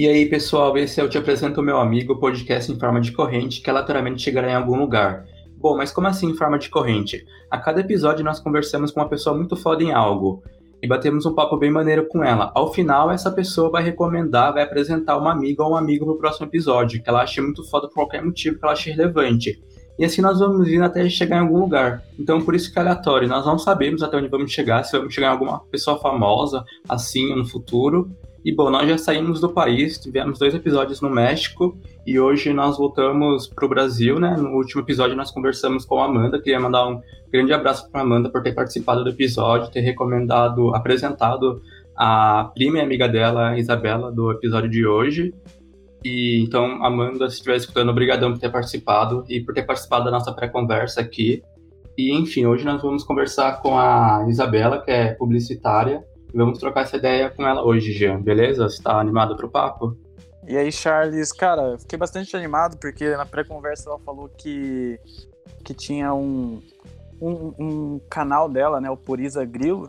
E aí, pessoal, esse é o Te Apresento Meu Amigo, podcast em forma de corrente, que aleatoriamente chegará em algum lugar. Bom, mas como assim em forma de corrente? A cada episódio nós conversamos com uma pessoa muito foda em algo e batemos um papo bem maneiro com ela. Ao final, essa pessoa vai recomendar, vai apresentar uma amiga ou um amigo pro próximo episódio, que ela ache muito foda por qualquer motivo que ela ache relevante. E assim nós vamos indo até chegar em algum lugar. Então, por isso que é aleatório. Nós não sabemos até onde vamos chegar, se vamos chegar em alguma pessoa famosa, assim, no futuro. E bom, nós já saímos do país, tivemos dois episódios no México e hoje nós voltamos para o Brasil, né? No último episódio nós conversamos com a Amanda, queria mandar um grande abraço para Amanda por ter participado do episódio, ter recomendado, apresentado a prima e amiga dela, Isabela, do episódio de hoje. E então, Amanda, se estiver escutando, obrigadão por ter participado e por ter participado da nossa pré-conversa aqui. E enfim, hoje nós vamos conversar com a Isabela, que é publicitária, vamos trocar essa ideia com ela hoje, Jean, beleza? Você tá animado pro papo? E aí, Charles, cara, fiquei bastante animado porque na pré-conversa ela falou que, que tinha um, um, um, canal dela, né, o Purisa Grilo,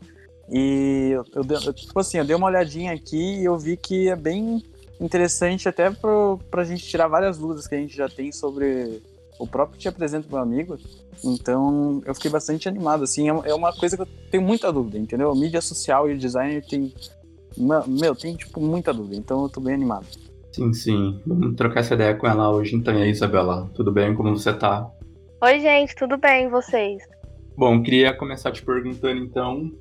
e eu, eu, eu, tipo assim, eu dei uma olhadinha aqui e eu vi que é bem interessante até pro, pra gente tirar várias dúvidas que a gente já tem sobre o próprio Te Apresento Meu Amigo. Então, eu fiquei bastante animado, assim, é, é uma coisa que eu tenho muita dúvida, entendeu? Mídia social e design tem, meu, tem, tipo, muita dúvida, então eu tô bem animado. Sim, sim. Vamos trocar essa ideia com ela hoje, então. E aí, Isabela, tudo bem? Como você tá? Oi, gente, tudo bem, e vocês? Bom, queria começar te perguntando, então,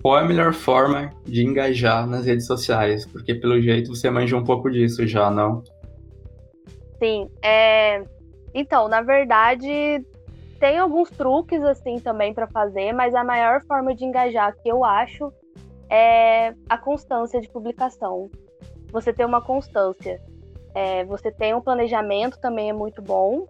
qual é a melhor forma de engajar nas redes sociais? Porque, pelo jeito, você manja um pouco disso já, não? Sim, é... Então, na verdade, tem alguns truques assim também para fazer, mas a maior forma de engajar que eu acho é a constância de publicação. Você ter uma constância. É, você tem um planejamento também é muito bom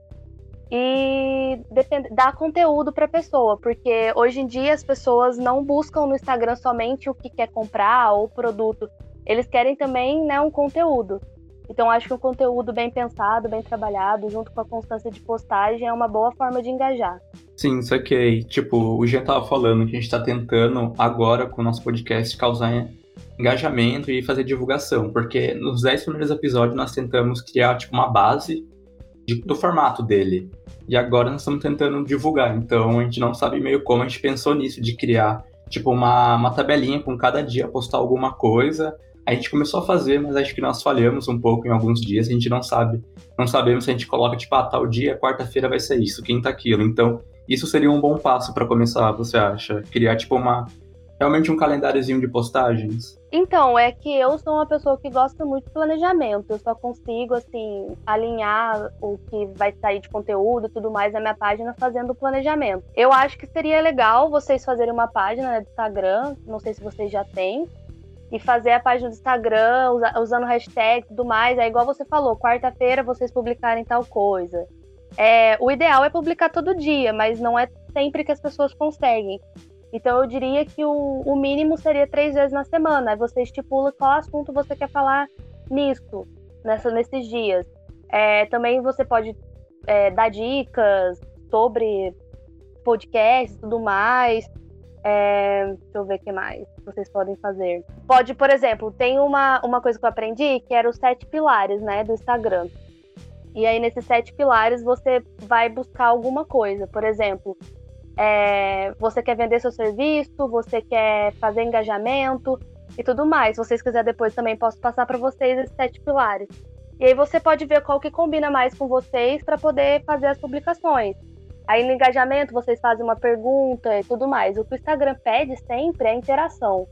e depend... conteúdo para a pessoa, porque hoje em dia as pessoas não buscam no Instagram somente o que quer comprar ou produto, eles querem também né, um conteúdo. Então acho que um conteúdo bem pensado, bem trabalhado, junto com a constância de postagem, é uma boa forma de engajar. Sim, isso aqui. Tipo, o Jean tava falando que a gente está tentando agora com o nosso podcast causar engajamento e fazer divulgação, porque nos 10 primeiros episódios nós tentamos criar tipo uma base de, do formato dele. E agora nós estamos tentando divulgar, então a gente não sabe meio como a gente pensou nisso, de criar tipo uma, uma tabelinha com cada dia postar alguma coisa a gente começou a fazer, mas acho que nós falhamos um pouco em alguns dias, a gente não sabe, não sabemos se a gente coloca, tipo, ah, tal dia, quarta-feira vai ser isso, quinta aquilo. Então, isso seria um bom passo para começar, você acha? Criar, tipo, uma, realmente um calendáriozinho de postagens? Então, é que eu sou uma pessoa que gosta muito de planejamento. Eu só consigo, assim, alinhar o que vai sair de conteúdo e tudo mais na minha página fazendo o planejamento. Eu acho que seria legal vocês fazerem uma página né, do Instagram, não sei se vocês já têm, e fazer a página do Instagram usando hashtag e tudo mais. É igual você falou, quarta-feira vocês publicarem tal coisa. É, o ideal é publicar todo dia, mas não é sempre que as pessoas conseguem. Então eu diria que o, o mínimo seria três vezes na semana. Aí você estipula qual assunto você quer falar nisso, nessa, nesses dias. É, também você pode é, dar dicas sobre podcasts e tudo mais. É, deixa eu ver o que mais vocês podem fazer. Pode, por exemplo, tem uma, uma coisa que eu aprendi que era os sete pilares, né, do Instagram. E aí, nesses sete pilares, você vai buscar alguma coisa. Por exemplo, é, você quer vender seu serviço, você quer fazer engajamento e tudo mais. Se vocês quiserem depois também posso passar para vocês esses sete pilares. E aí você pode ver qual que combina mais com vocês para poder fazer as publicações. Aí no engajamento vocês fazem uma pergunta e tudo mais. O que o Instagram pede sempre é interação.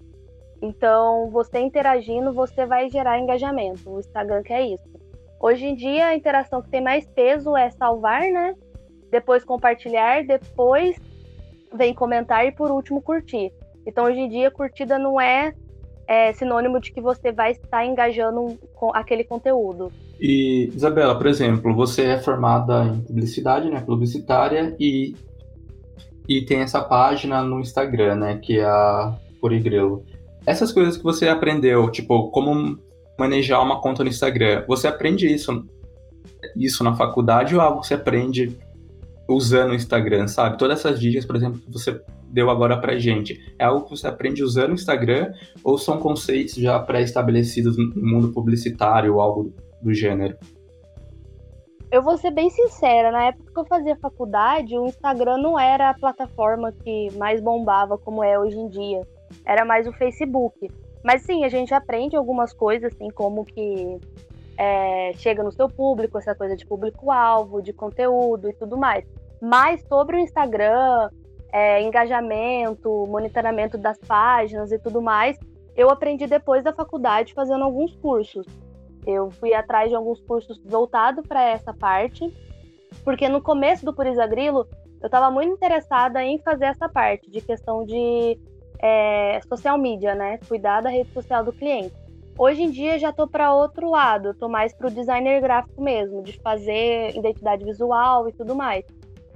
Então, você interagindo, você vai gerar engajamento. O Instagram quer isso. Hoje em dia, a interação que tem mais peso é salvar, né? Depois compartilhar, depois vem comentar e por último curtir. Então, hoje em dia, curtida não é, é sinônimo de que você vai estar engajando com aquele conteúdo. E, Isabela, por exemplo, você é formada em publicidade, né, publicitária, e, e tem essa página no Instagram, né, que é a Purigrelo. Essas coisas que você aprendeu, tipo, como manejar uma conta no Instagram, você aprende isso, isso na faculdade ou que você aprende usando o Instagram, sabe? Todas essas dicas, por exemplo, que você deu agora pra gente, é algo que você aprende usando o Instagram ou são conceitos já pré-estabelecidos no mundo publicitário ou algo do gênero? Eu vou ser bem sincera, na época que eu fazia faculdade, o Instagram não era a plataforma que mais bombava como é hoje em dia. Era mais o Facebook. Mas sim, a gente aprende algumas coisas, assim, como que é, chega no seu público, essa coisa de público-alvo, de conteúdo e tudo mais. Mas sobre o Instagram, é, engajamento, monitoramento das páginas e tudo mais, eu aprendi depois da faculdade fazendo alguns cursos. Eu fui atrás de alguns cursos voltados para essa parte, porque no começo do Purisa Grilo, eu estava muito interessada em fazer essa parte de questão de é, social media, né? Cuidar da rede social do cliente. Hoje em dia já estou para outro lado, estou mais para o designer gráfico mesmo, de fazer identidade visual e tudo mais.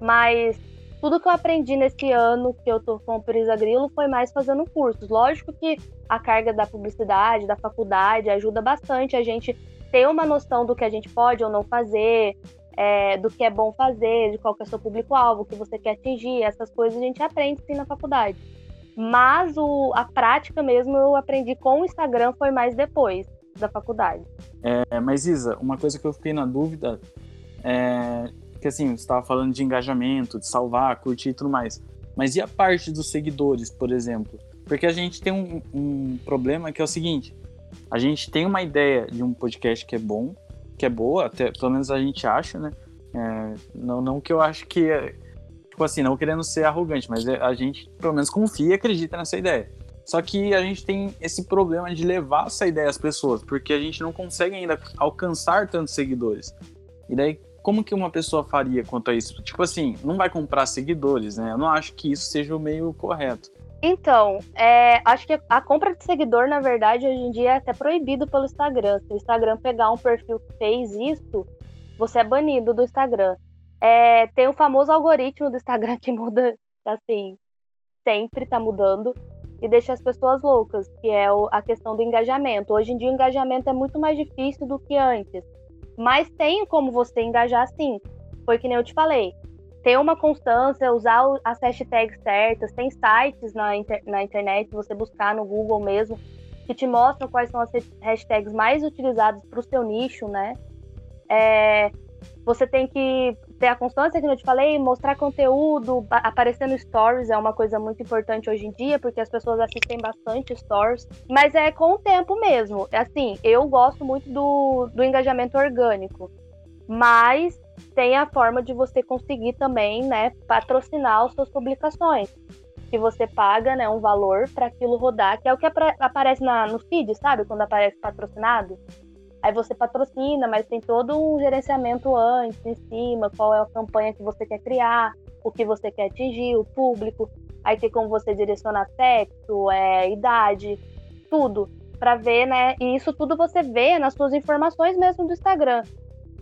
Mas tudo que eu aprendi nesse ano que eu estou com o Purisa Grilo foi mais fazendo cursos. Lógico que a carga da publicidade, da faculdade, ajuda bastante a gente ter uma noção do que a gente pode ou não fazer, é, do que é bom fazer, de qual é o seu público-alvo, o que você quer atingir, essas coisas a gente aprende sim na faculdade. Mas o, a prática mesmo eu aprendi com o Instagram foi mais depois da faculdade. É, mas Isa, uma coisa que eu fiquei na dúvida é que assim, você estava falando de engajamento, de salvar, curtir e tudo mais. Mas e a parte dos seguidores, por exemplo? Porque a gente tem um, um problema que é o seguinte: a gente tem uma ideia de um podcast que é bom, que é boa, até pelo menos a gente acha, né? É, não, não que eu acho que é, tipo assim, não querendo ser arrogante, mas é, a gente pelo menos confia e acredita nessa ideia. Só que a gente tem esse problema de levar essa ideia às pessoas, porque a gente não consegue ainda alcançar tantos seguidores. E daí, como que uma pessoa faria quanto a isso? Tipo assim, não vai comprar seguidores, né? Eu não acho que isso seja o meio correto. Então, é, acho que a compra de seguidor, na verdade, hoje em dia é até proibido pelo Instagram. Se o Instagram pegar um perfil que fez isso, você é banido do Instagram. É, tem o famoso algoritmo do Instagram que muda, assim, sempre tá mudando e deixa as pessoas loucas, que é a questão do engajamento. Hoje em dia o engajamento é muito mais difícil do que antes. Mas tem como você engajar sim. Foi que nem eu te falei ter uma constância, usar as hashtags certas. Tem sites na, inter na internet, você buscar no Google mesmo, que te mostram quais são as hashtags mais utilizadas para o seu nicho, né? É, você tem que ter a constância, que eu te falei, mostrar conteúdo, aparecer no stories é uma coisa muito importante hoje em dia, porque as pessoas assistem bastante stories, mas é com o tempo mesmo. Assim, eu gosto muito do, do engajamento orgânico, mas tem a forma de você conseguir também, né, patrocinar as suas publicações. Que você paga, né, um valor para aquilo rodar, que é o que aparece na, no feed, sabe? Quando aparece patrocinado. Aí você patrocina, mas tem todo um gerenciamento antes, em cima, qual é a campanha que você quer criar, o que você quer atingir, o público. Aí tem como você direcionar sexo, é, idade, tudo para ver, né? E isso tudo você vê nas suas informações mesmo do Instagram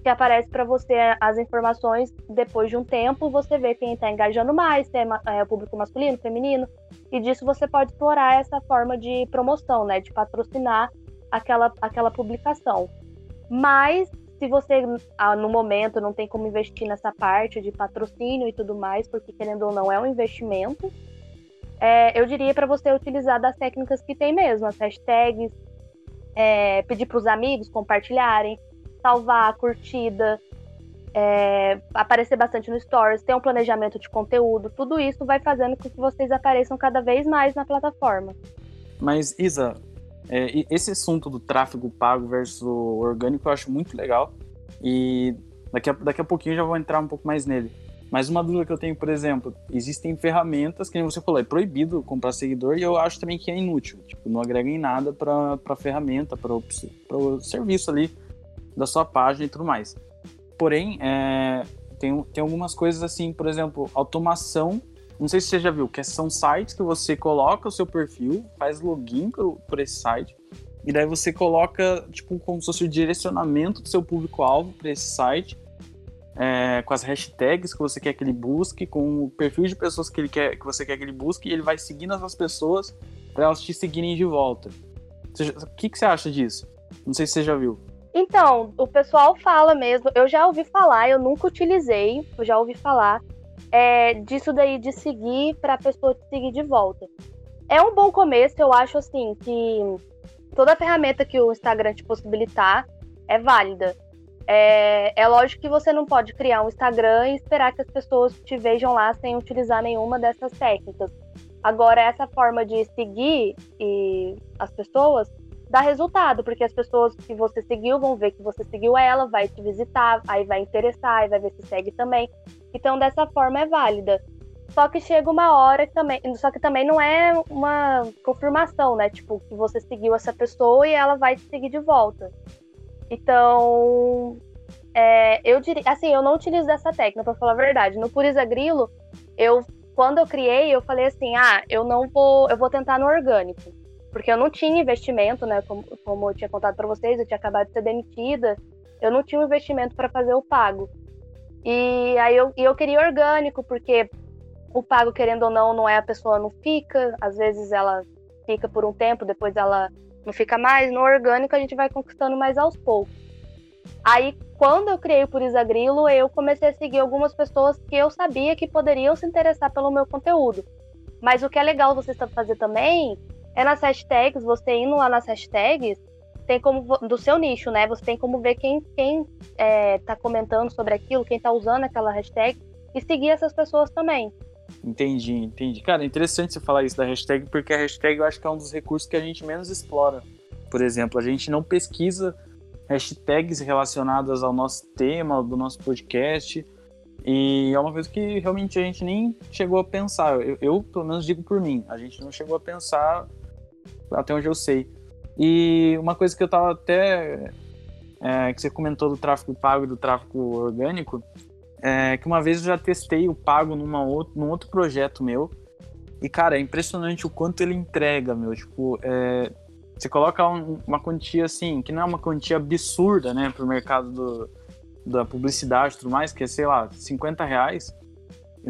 que aparece para você as informações depois de um tempo, você vê quem está engajando mais, se é, é, público masculino, feminino, e disso você pode explorar essa forma de promoção, né, de patrocinar aquela, aquela publicação. Mas se você ah, no momento não tem como investir nessa parte de patrocínio e tudo mais, porque querendo ou não é um investimento, é, eu diria para você utilizar das técnicas que tem mesmo, as hashtags, é, pedir para os amigos compartilharem, salvar a curtida, é, aparecer bastante no Stories, ter um planejamento de conteúdo, tudo isso vai fazendo com que vocês apareçam cada vez mais na plataforma. Mas, Isa, é, esse assunto do tráfego pago versus orgânico eu acho muito legal e daqui a, daqui a pouquinho já vou entrar um pouco mais nele. Mas uma dúvida que eu tenho, por exemplo, existem ferramentas que, você falou, é proibido comprar seguidor e eu acho também que é inútil. Tipo, não agrega em nada para a ferramenta, para o serviço ali da sua página e tudo mais. Porém, é, tem, tem algumas coisas assim, por exemplo, automação. Não sei se você já viu, que são sites que você coloca o seu perfil, faz login por, por esse site, e daí você coloca, tipo, como se fosse o direcionamento do seu público-alvo para esse site, é, com as hashtags que você quer que ele busque, com o perfil de pessoas que, ele quer, que você quer que ele busque, e ele vai seguindo essas pessoas para elas te seguirem de volta. o que, que você acha disso? Não sei se você já viu. Então, o pessoal fala mesmo, eu já ouvi falar, eu nunca utilizei, eu já ouvi falar é, disso daí de seguir para a pessoa te seguir de volta. É um bom começo, eu acho assim que toda ferramenta que o Instagram te possibilitar é válida. É, é lógico que você não pode criar um Instagram e esperar que as pessoas te vejam lá sem utilizar nenhuma dessas técnicas. Agora, essa forma de seguir e as pessoas dá resultado, porque as pessoas que você seguiu vão ver que você seguiu ela, vai te visitar, aí vai interessar, aí vai ver se segue também. Então, dessa forma é válida. Só que chega uma hora que também. Só que também não é uma confirmação, né? Tipo, que você seguiu essa pessoa e ela vai te seguir de volta. Então. É, eu diria. Assim, eu não utilizo essa técnica, para falar a verdade. No Purisa Grilo, eu. Quando eu criei, eu falei assim: ah, eu não vou. Eu vou tentar no orgânico porque eu não tinha investimento, né? Como, como eu tinha contado para vocês, eu tinha acabado de ser demitida, eu não tinha um investimento para fazer o pago. E aí eu, eu queria orgânico, porque o pago, querendo ou não, não é a pessoa não fica, às vezes ela fica por um tempo, depois ela não fica mais. No orgânico a gente vai conquistando mais aos poucos. Aí, quando eu criei o Purisa Grilo, eu comecei a seguir algumas pessoas que eu sabia que poderiam se interessar pelo meu conteúdo. Mas o que é legal você fazer também é nas hashtags, você indo lá nas hashtags, tem como do seu nicho, né? Você tem como ver quem quem é, tá comentando sobre aquilo, quem tá usando aquela hashtag e seguir essas pessoas também. Entendi, entendi. Cara, é interessante você falar isso da hashtag, porque a hashtag eu acho que é um dos recursos que a gente menos explora. Por exemplo, a gente não pesquisa hashtags relacionadas ao nosso tema, do nosso podcast. E é uma coisa que realmente a gente nem chegou a pensar. Eu, eu, pelo menos, digo por mim, a gente não chegou a pensar até onde eu sei. E uma coisa que eu tava até. É, que você comentou do tráfego pago e do tráfego orgânico, é que uma vez eu já testei o pago numa outro, num outro projeto meu. E, cara, é impressionante o quanto ele entrega, meu. Tipo, é, você coloca um, uma quantia assim, que não é uma quantia absurda, né, pro mercado do, da publicidade e tudo mais, que é, sei lá, 50 reais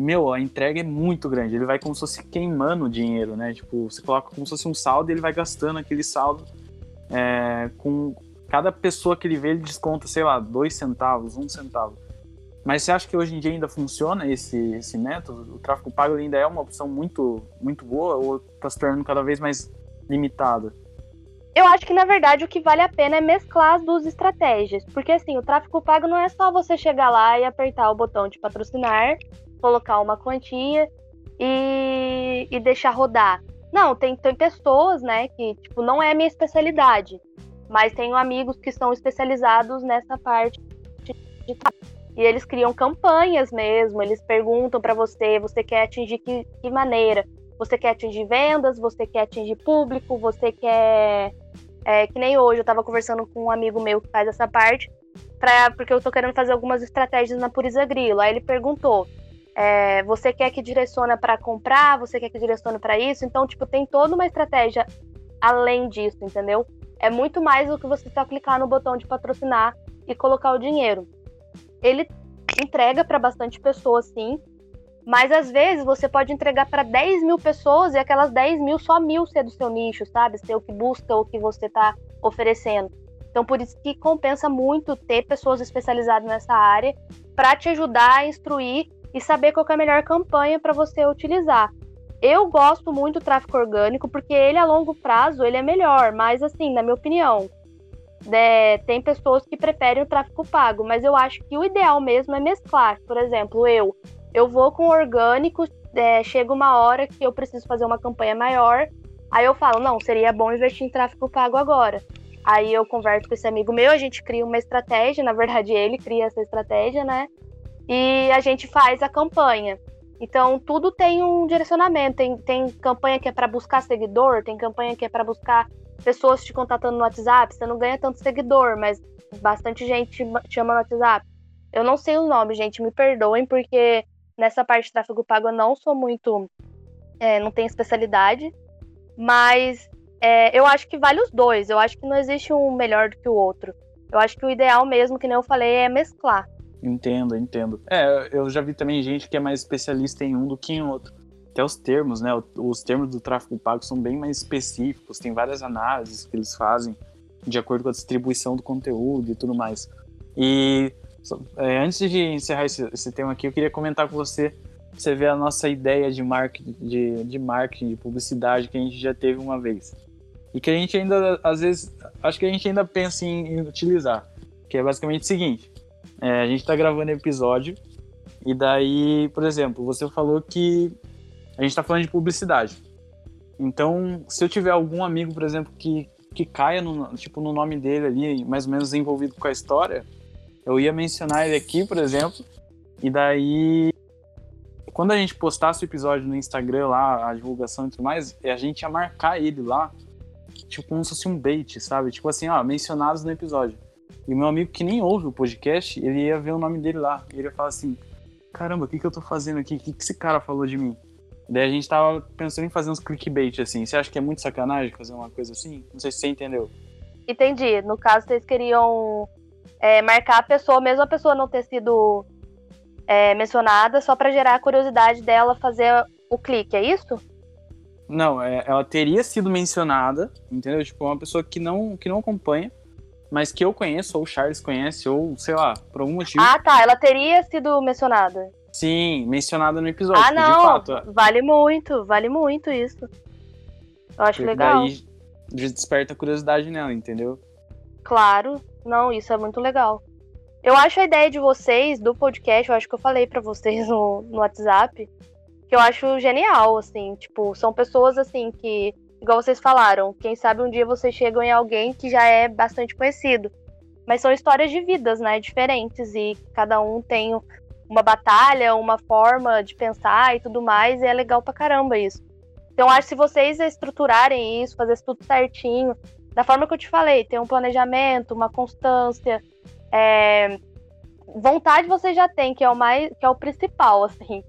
meu, a entrega é muito grande. Ele vai como se fosse queimando o dinheiro, né? Tipo, você coloca como se fosse um saldo e ele vai gastando aquele saldo é, com cada pessoa que ele vê, ele desconta, sei lá, dois centavos, um centavo. Mas você acha que hoje em dia ainda funciona esse, esse método? O tráfego pago ainda é uma opção muito, muito boa ou está se tornando cada vez mais limitada? Eu acho que, na verdade, o que vale a pena é mesclar as duas estratégias. Porque, assim, o tráfego pago não é só você chegar lá e apertar o botão de patrocinar colocar uma quantia e, e deixar rodar. Não, tem, tem pessoas, né, que, tipo, não é a minha especialidade, mas tenho amigos que são especializados nessa parte de, e eles criam campanhas mesmo, eles perguntam para você, você quer atingir que, que, maneira? Você quer atingir vendas, você quer atingir público, você quer. É, que nem hoje, eu estava conversando com um amigo meu que faz essa parte, pra, porque eu estou querendo fazer algumas estratégias na Purisa Grilo. Aí ele perguntou: é, você quer que direciona para comprar, você quer que direcione para isso. Então, tipo, tem toda uma estratégia além disso, entendeu? É muito mais do que você só clicar no botão de patrocinar e colocar o dinheiro. Ele entrega para bastante pessoas, sim, mas às vezes você pode entregar para 10 mil pessoas e aquelas 10 mil, só mil ser do seu nicho, sabe? Ser o que busca, o que você está oferecendo. Então, por isso que compensa muito ter pessoas especializadas nessa área para te ajudar a instruir e saber qual é a melhor campanha para você utilizar. Eu gosto muito do tráfego orgânico porque ele a longo prazo ele é melhor, mas assim, na minha opinião, é, tem pessoas que preferem o tráfego pago, mas eu acho que o ideal mesmo é mesclar. Por exemplo, eu eu vou com orgânico, é, chega uma hora que eu preciso fazer uma campanha maior, aí eu falo, não, seria bom investir em tráfego pago agora. Aí eu converso com esse amigo meu, a gente cria uma estratégia, na verdade ele cria essa estratégia, né? E a gente faz a campanha. Então, tudo tem um direcionamento. Tem, tem campanha que é para buscar seguidor, tem campanha que é para buscar pessoas te contatando no WhatsApp. Você não ganha tanto seguidor, mas bastante gente te chama no WhatsApp. Eu não sei o nome, gente, me perdoem, porque nessa parte de tráfego pago eu não sou muito. É, não tenho especialidade. Mas é, eu acho que vale os dois. Eu acho que não existe um melhor do que o outro. Eu acho que o ideal mesmo, que nem eu falei, é mesclar. Entendo, entendo. É, eu já vi também gente que é mais especialista em um do que em outro. Até os termos, né? Os termos do tráfego pago são bem mais específicos, tem várias análises que eles fazem de acordo com a distribuição do conteúdo e tudo mais. E é, antes de encerrar esse, esse tema aqui, eu queria comentar com você você ver a nossa ideia de marketing, de, de marketing, de publicidade que a gente já teve uma vez. E que a gente ainda, às vezes, acho que a gente ainda pensa em, em utilizar. Que é basicamente o seguinte: é, a gente está gravando episódio, e daí, por exemplo, você falou que a gente está falando de publicidade. Então, se eu tiver algum amigo, por exemplo, que, que caia no, tipo, no nome dele ali, mais ou menos envolvido com a história, eu ia mencionar ele aqui, por exemplo, e daí quando a gente postasse o episódio no Instagram lá, a divulgação e tudo mais, a gente ia marcar ele lá, tipo como se fosse um bait, sabe? Tipo assim, ó, mencionados no episódio. E o meu amigo que nem ouve o podcast, ele ia ver o nome dele lá. E ele ia falar assim: caramba, o que, que eu tô fazendo aqui? O que, que esse cara falou de mim? Daí a gente tava pensando em fazer uns clickbait assim. Você acha que é muito sacanagem fazer uma coisa assim? Não sei se você entendeu. Entendi. No caso, vocês queriam é, marcar a pessoa, mesmo a pessoa não ter sido é, mencionada só para gerar a curiosidade dela fazer o clique, é isso? Não, é, ela teria sido mencionada, entendeu? Tipo, uma pessoa que não, que não acompanha, mas que eu conheço, ou o Charles conhece, ou sei lá, por algum motivo. Ah, tá, ela teria sido mencionada. Sim, mencionada no episódio. Ah, não, fato, vale muito, vale muito isso. Eu acho legal. Daí desperta curiosidade nela, entendeu? Claro, não, isso é muito legal. Eu acho a ideia de vocês, do podcast, eu acho que eu falei para vocês no, no WhatsApp, que eu acho genial, assim, tipo, são pessoas, assim, que, igual vocês falaram, quem sabe um dia vocês chegam em alguém que já é bastante conhecido. Mas são histórias de vidas, né, diferentes, e cada um tem uma batalha, uma forma de pensar e tudo mais, e é legal pra caramba isso. Então, acho que se vocês estruturarem isso, fazer isso tudo certinho, da forma que eu te falei, ter um planejamento, uma constância, é, vontade você já tem, que é o mais, que é o principal, assim.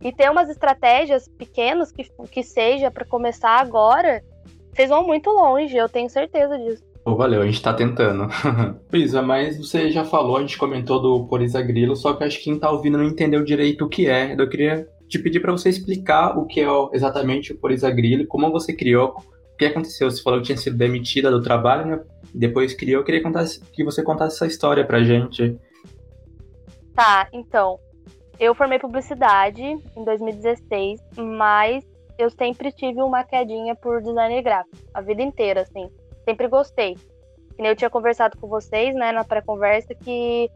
E ter umas estratégias pequenas que, que seja para começar agora, vocês vão muito longe, eu tenho certeza disso. Oh, valeu, a gente tá tentando. Isa, mas você já falou, a gente comentou do Poriza Grilo, só que acho que quem tá ouvindo não entendeu direito o que é. Eu queria te pedir para você explicar o que é exatamente o Poriza Grilo, como você criou, o que aconteceu. Você falou que tinha sido demitida do trabalho, né? depois criou. Eu queria contar, que você contasse essa história pra gente. Tá, então. Eu formei publicidade em 2016, mas eu sempre tive uma quedinha por design gráfico, a vida inteira, assim. Sempre gostei. Eu tinha conversado com vocês, né, na pré-conversa, que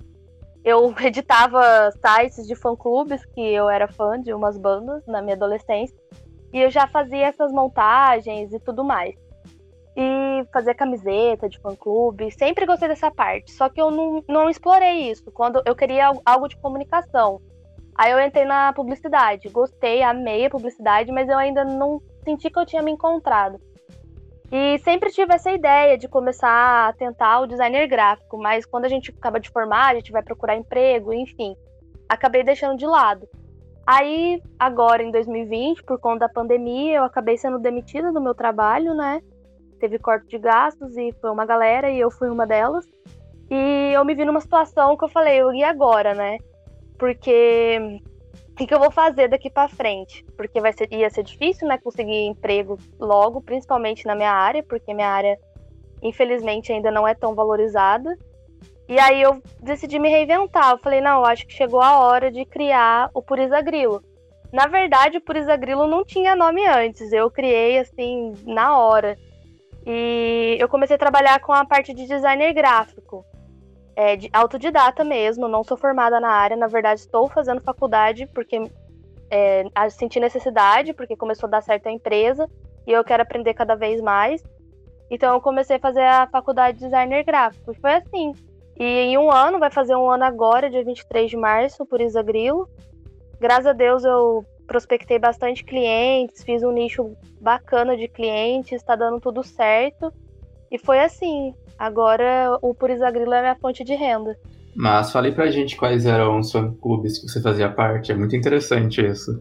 eu editava sites de fã-clubes, que eu era fã de umas bandas na minha adolescência, e eu já fazia essas montagens e tudo mais e fazer camiseta de fã-clube. Sempre gostei dessa parte. Só que eu não, não explorei isso. Quando eu queria algo de comunicação. Aí eu entrei na publicidade. Gostei, amei a publicidade, mas eu ainda não senti que eu tinha me encontrado. E sempre tive essa ideia de começar a tentar o designer gráfico, mas quando a gente acaba de formar, a gente vai procurar emprego, enfim, acabei deixando de lado. Aí, agora em 2020, por conta da pandemia, eu acabei sendo demitida do meu trabalho, né? teve corte de gastos e foi uma galera e eu fui uma delas. E eu me vi numa situação que eu falei, e agora, né? Porque o que, que, eu vou fazer daqui para frente? Porque vai ser, ia ser difícil, né, conseguir emprego logo, principalmente na minha área, porque minha área, infelizmente, ainda não é tão valorizada. E aí eu decidi me reinventar. Eu falei, não, acho que chegou a hora de criar o Purisa Grilo. Na verdade, o Purisa Grilo não tinha nome antes. Eu criei, assim, na hora. E eu comecei a trabalhar com a parte de designer gráfico. É, de autodidata mesmo, não sou formada na área, na verdade estou fazendo faculdade porque é, senti necessidade, porque começou a dar certo a empresa e eu quero aprender cada vez mais. Então eu comecei a fazer a faculdade de designer gráfico e foi assim. E em um ano, vai fazer um ano agora, dia 23 de março, por Isa Grilo. Graças a Deus eu prospectei bastante clientes, fiz um nicho bacana de clientes, está dando tudo certo. E foi assim. Agora o Purizagrilo é minha fonte de renda. Mas fale pra gente quais eram os fã-clubes que você fazia parte. É muito interessante isso.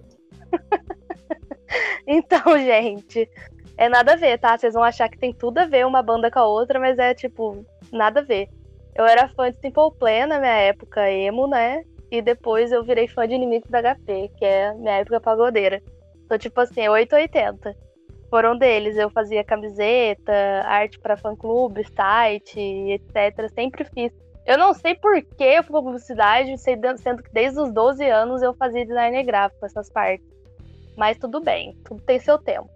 então, gente, é nada a ver, tá? Vocês vão achar que tem tudo a ver uma banda com a outra, mas é tipo, nada a ver. Eu era fã de Simple Plan na minha época emo, né? E depois eu virei fã de Inimigos da HP, que é minha época pagodeira. Então, tipo assim, 880. Foram deles. Eu fazia camiseta, arte para fã-clube, site, etc. Sempre fiz Eu não sei por que eu fui publicidade, sendo que desde os 12 anos eu fazia design gráfico, essas partes. Mas tudo bem, tudo tem seu tempo.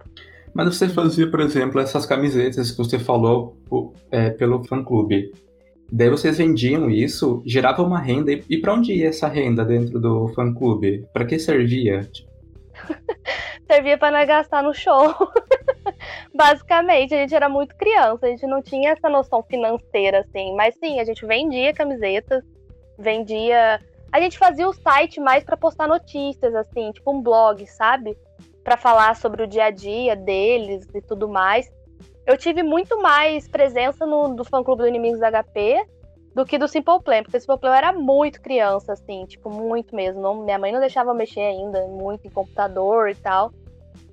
Mas você fazia, por exemplo, essas camisetas que você falou é, pelo fã-clube. Daí vocês vendiam isso, gerava uma renda. E para onde ia essa renda dentro do fã-clube? Para que servia? servia para nós gastar no show. Basicamente, a gente era muito criança, a gente não tinha essa noção financeira, assim. Mas sim, a gente vendia camisetas, vendia. A gente fazia o site mais para postar notícias, assim, tipo um blog, sabe? Para falar sobre o dia a dia deles e tudo mais. Eu tive muito mais presença no do fã clube do Inimigos da HP do que do Simple Plan, porque o Simple Plan eu era muito criança, assim, tipo, muito mesmo. Não, minha mãe não deixava mexer ainda muito em computador e tal.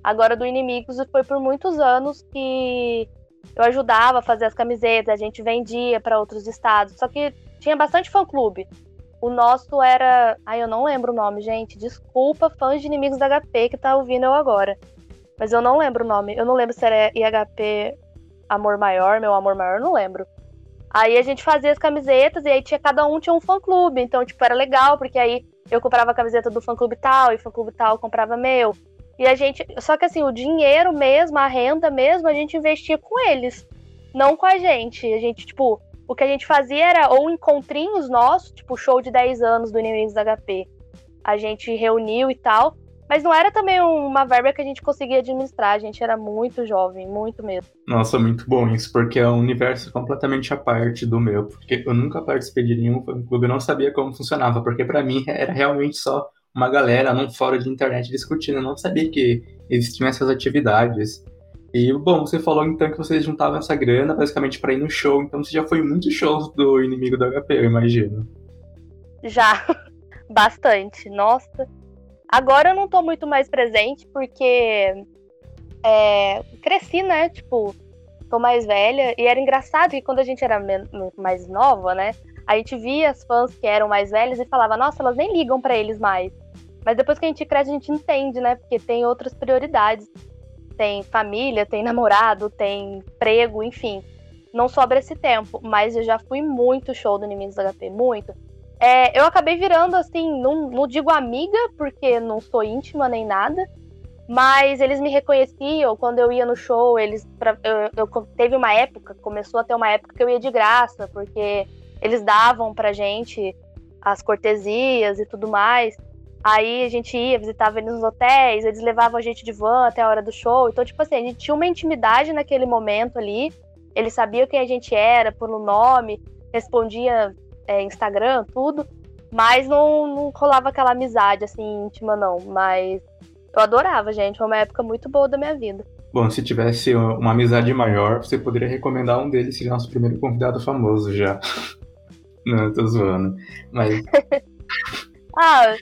Agora, do Inimigos, foi por muitos anos que eu ajudava a fazer as camisetas, a gente vendia para outros estados. Só que tinha bastante fã-clube. O nosso era. Ai, eu não lembro o nome, gente. Desculpa, fãs de Inimigos da HP que tá ouvindo eu agora. Mas eu não lembro o nome. Eu não lembro se era IHP Amor Maior, Meu Amor Maior, não lembro. Aí a gente fazia as camisetas e aí tinha cada um tinha um fã clube, então tipo era legal porque aí eu comprava a camiseta do fã clube tal e o fã clube tal comprava meu. E a gente. Só que assim, o dinheiro mesmo, a renda mesmo, a gente investia com eles. Não com a gente. A gente, tipo, o que a gente fazia era ou encontrinhos nossos, tipo, show de 10 anos do Inimigos HP. A gente reuniu e tal. Mas não era também uma verba que a gente conseguia administrar. A gente era muito jovem, muito mesmo. Nossa, muito bom isso, porque é um universo completamente à parte do meu. Porque eu nunca participei de nenhum fã-clube, eu não sabia como funcionava. Porque para mim era realmente só uma galera num fórum de internet discutindo. Eu não sabia que existiam essas atividades. E, bom, você falou então que vocês juntavam essa grana basicamente para ir no show, então você já foi em muitos shows do inimigo do HP, eu imagino. Já, bastante. Nossa. Agora eu não tô muito mais presente porque é, cresci, né? Tipo, tô mais velha. E era engraçado que quando a gente era mais nova, né? A gente via as fãs que eram mais velhas e falava, nossa, elas nem ligam para eles mais. Mas depois que a gente cresce, a gente entende, né? Porque tem outras prioridades. Tem família, tem namorado, tem emprego, enfim. Não sobra esse tempo. Mas eu já fui muito show do Inimigos da HP, muito. É, eu acabei virando, assim, não, não digo amiga, porque não sou íntima nem nada. Mas eles me reconheciam quando eu ia no show. Eles, pra, eu, eu, teve uma época, começou a ter uma época que eu ia de graça, porque eles davam pra gente as cortesias e tudo mais. Aí a gente ia, visitava eles nos hotéis, eles levavam a gente de van até a hora do show. Então, tipo assim, a gente tinha uma intimidade naquele momento ali. Eles sabiam quem a gente era, pelo nome, respondia é, Instagram, tudo. Mas não, não rolava aquela amizade, assim, íntima, não. Mas eu adorava, gente. Foi uma época muito boa da minha vida. Bom, se tivesse uma amizade maior, você poderia recomendar um deles, seria nosso primeiro convidado famoso já. não, tô zoando. Mas. ah,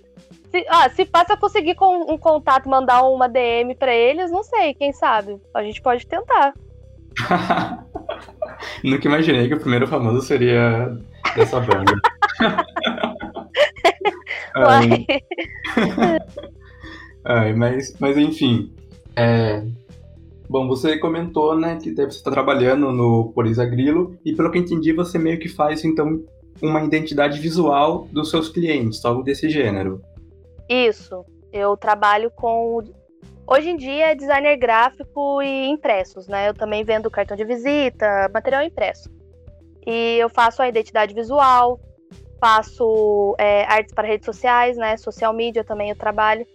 se, ah, se passa conseguir com um contato, mandar uma DM para eles, não sei, quem sabe? A gente pode tentar. Nunca imaginei que o primeiro famoso seria dessa banda. Ai. Ai, mas, mas enfim. É... Bom, você comentou, né, que você está trabalhando no Polisa Grilo, e pelo que entendi, você meio que faz, então, uma identidade visual dos seus clientes, algo desse gênero. Isso. Eu trabalho com. Hoje em dia é designer gráfico e impressos, né? Eu também vendo cartão de visita, material impresso. E eu faço a identidade visual, faço é, artes para redes sociais, né? Social media também eu trabalho.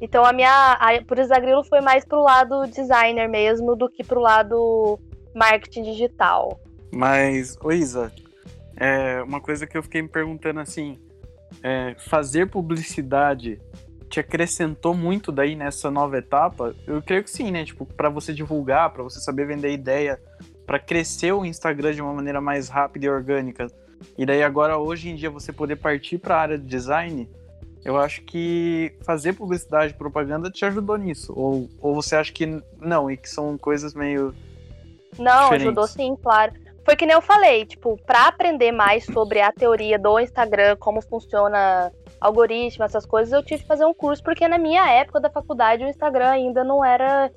Então a minha. A, por Isagrilo foi mais pro lado designer mesmo do que pro lado marketing digital. Mas, ô Isa, é, uma coisa que eu fiquei me perguntando assim, é, fazer publicidade te acrescentou muito daí nessa nova etapa? Eu creio que sim, né? Tipo, para você divulgar, para você saber vender ideia, para crescer o Instagram de uma maneira mais rápida e orgânica. E daí agora hoje em dia você poder partir para a área de design, eu acho que fazer publicidade e propaganda te ajudou nisso. Ou, ou você acha que não, e que são coisas meio. Não, diferentes? ajudou sim, claro. Foi que nem eu falei, tipo, para aprender mais sobre a teoria do Instagram, como funciona algoritmo, essas coisas, eu tive que fazer um curso, porque na minha época da faculdade o Instagram ainda não era.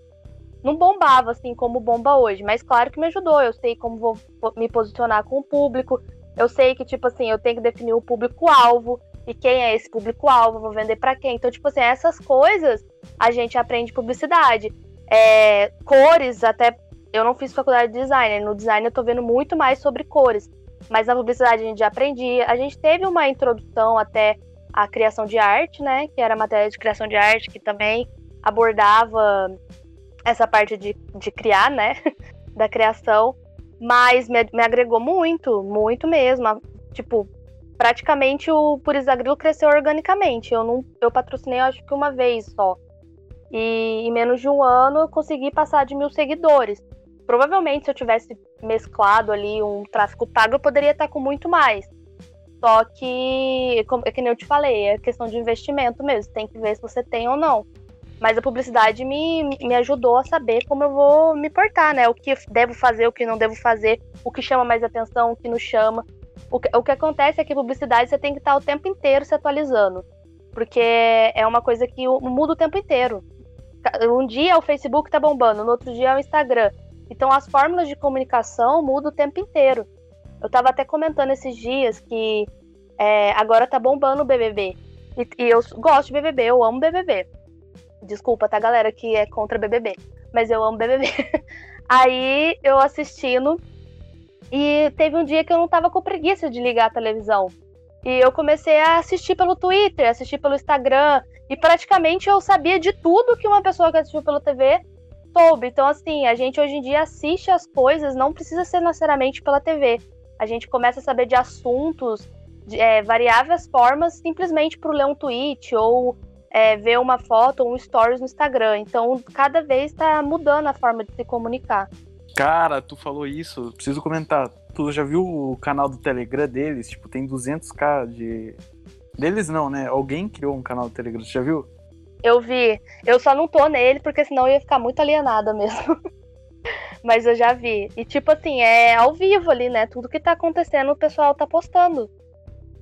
não bombava assim como bomba hoje. Mas claro que me ajudou. Eu sei como vou me posicionar com o público. Eu sei que, tipo assim, eu tenho que definir o público-alvo e quem é esse público-alvo, vou vender para quem. Então, tipo assim, essas coisas a gente aprende publicidade. É, cores, até eu não fiz faculdade de design, no design eu tô vendo muito mais sobre cores, mas na publicidade a gente já aprendia. A gente teve uma introdução até à criação de arte, né, que era a matéria de criação de arte, que também abordava essa parte de, de criar, né, da criação, mas me, me agregou muito, muito mesmo. Tipo, praticamente o Purizagrilo cresceu organicamente. Eu não, eu patrocinei acho que uma vez só. E em menos de um ano eu consegui passar de mil seguidores. Provavelmente, se eu tivesse mesclado ali um tráfego pago, eu poderia estar com muito mais. Só que, como, é que nem eu te falei, é questão de investimento mesmo. Tem que ver se você tem ou não. Mas a publicidade me, me ajudou a saber como eu vou me portar, né? O que devo fazer, o que não devo fazer, o que chama mais atenção, o que não chama. O que, o que acontece é que publicidade você tem que estar o tempo inteiro se atualizando. Porque é uma coisa que muda o tempo inteiro. Um dia o Facebook tá bombando, no outro dia é o Instagram. Então as fórmulas de comunicação mudam o tempo inteiro. Eu tava até comentando esses dias que é, agora tá bombando o BBB. E, e, eu gosto de BBB, eu amo BBB. Desculpa, tá, galera, que é contra BBB. Mas eu amo BBB. Aí eu assistindo. E teve um dia que eu não tava com preguiça de ligar a televisão. E eu comecei a assistir pelo Twitter, assistir pelo Instagram. E praticamente eu sabia de tudo que uma pessoa que assistiu pelo TV Então, assim, a gente hoje em dia assiste as coisas, não precisa ser necessariamente pela TV. A gente começa a saber de assuntos, de é, variáveis formas, simplesmente por ler um tweet ou é, ver uma foto ou um stories no Instagram. Então, cada vez está mudando a forma de se comunicar. Cara, tu falou isso, preciso comentar. Tu já viu o canal do Telegram deles? Tipo, tem 200k de. Deles não, né? Alguém criou um canal do Telegram, tu já viu? Eu vi. Eu só não tô nele, porque senão eu ia ficar muito alienada mesmo. Mas eu já vi. E tipo assim, é ao vivo ali, né? Tudo que tá acontecendo, o pessoal tá postando.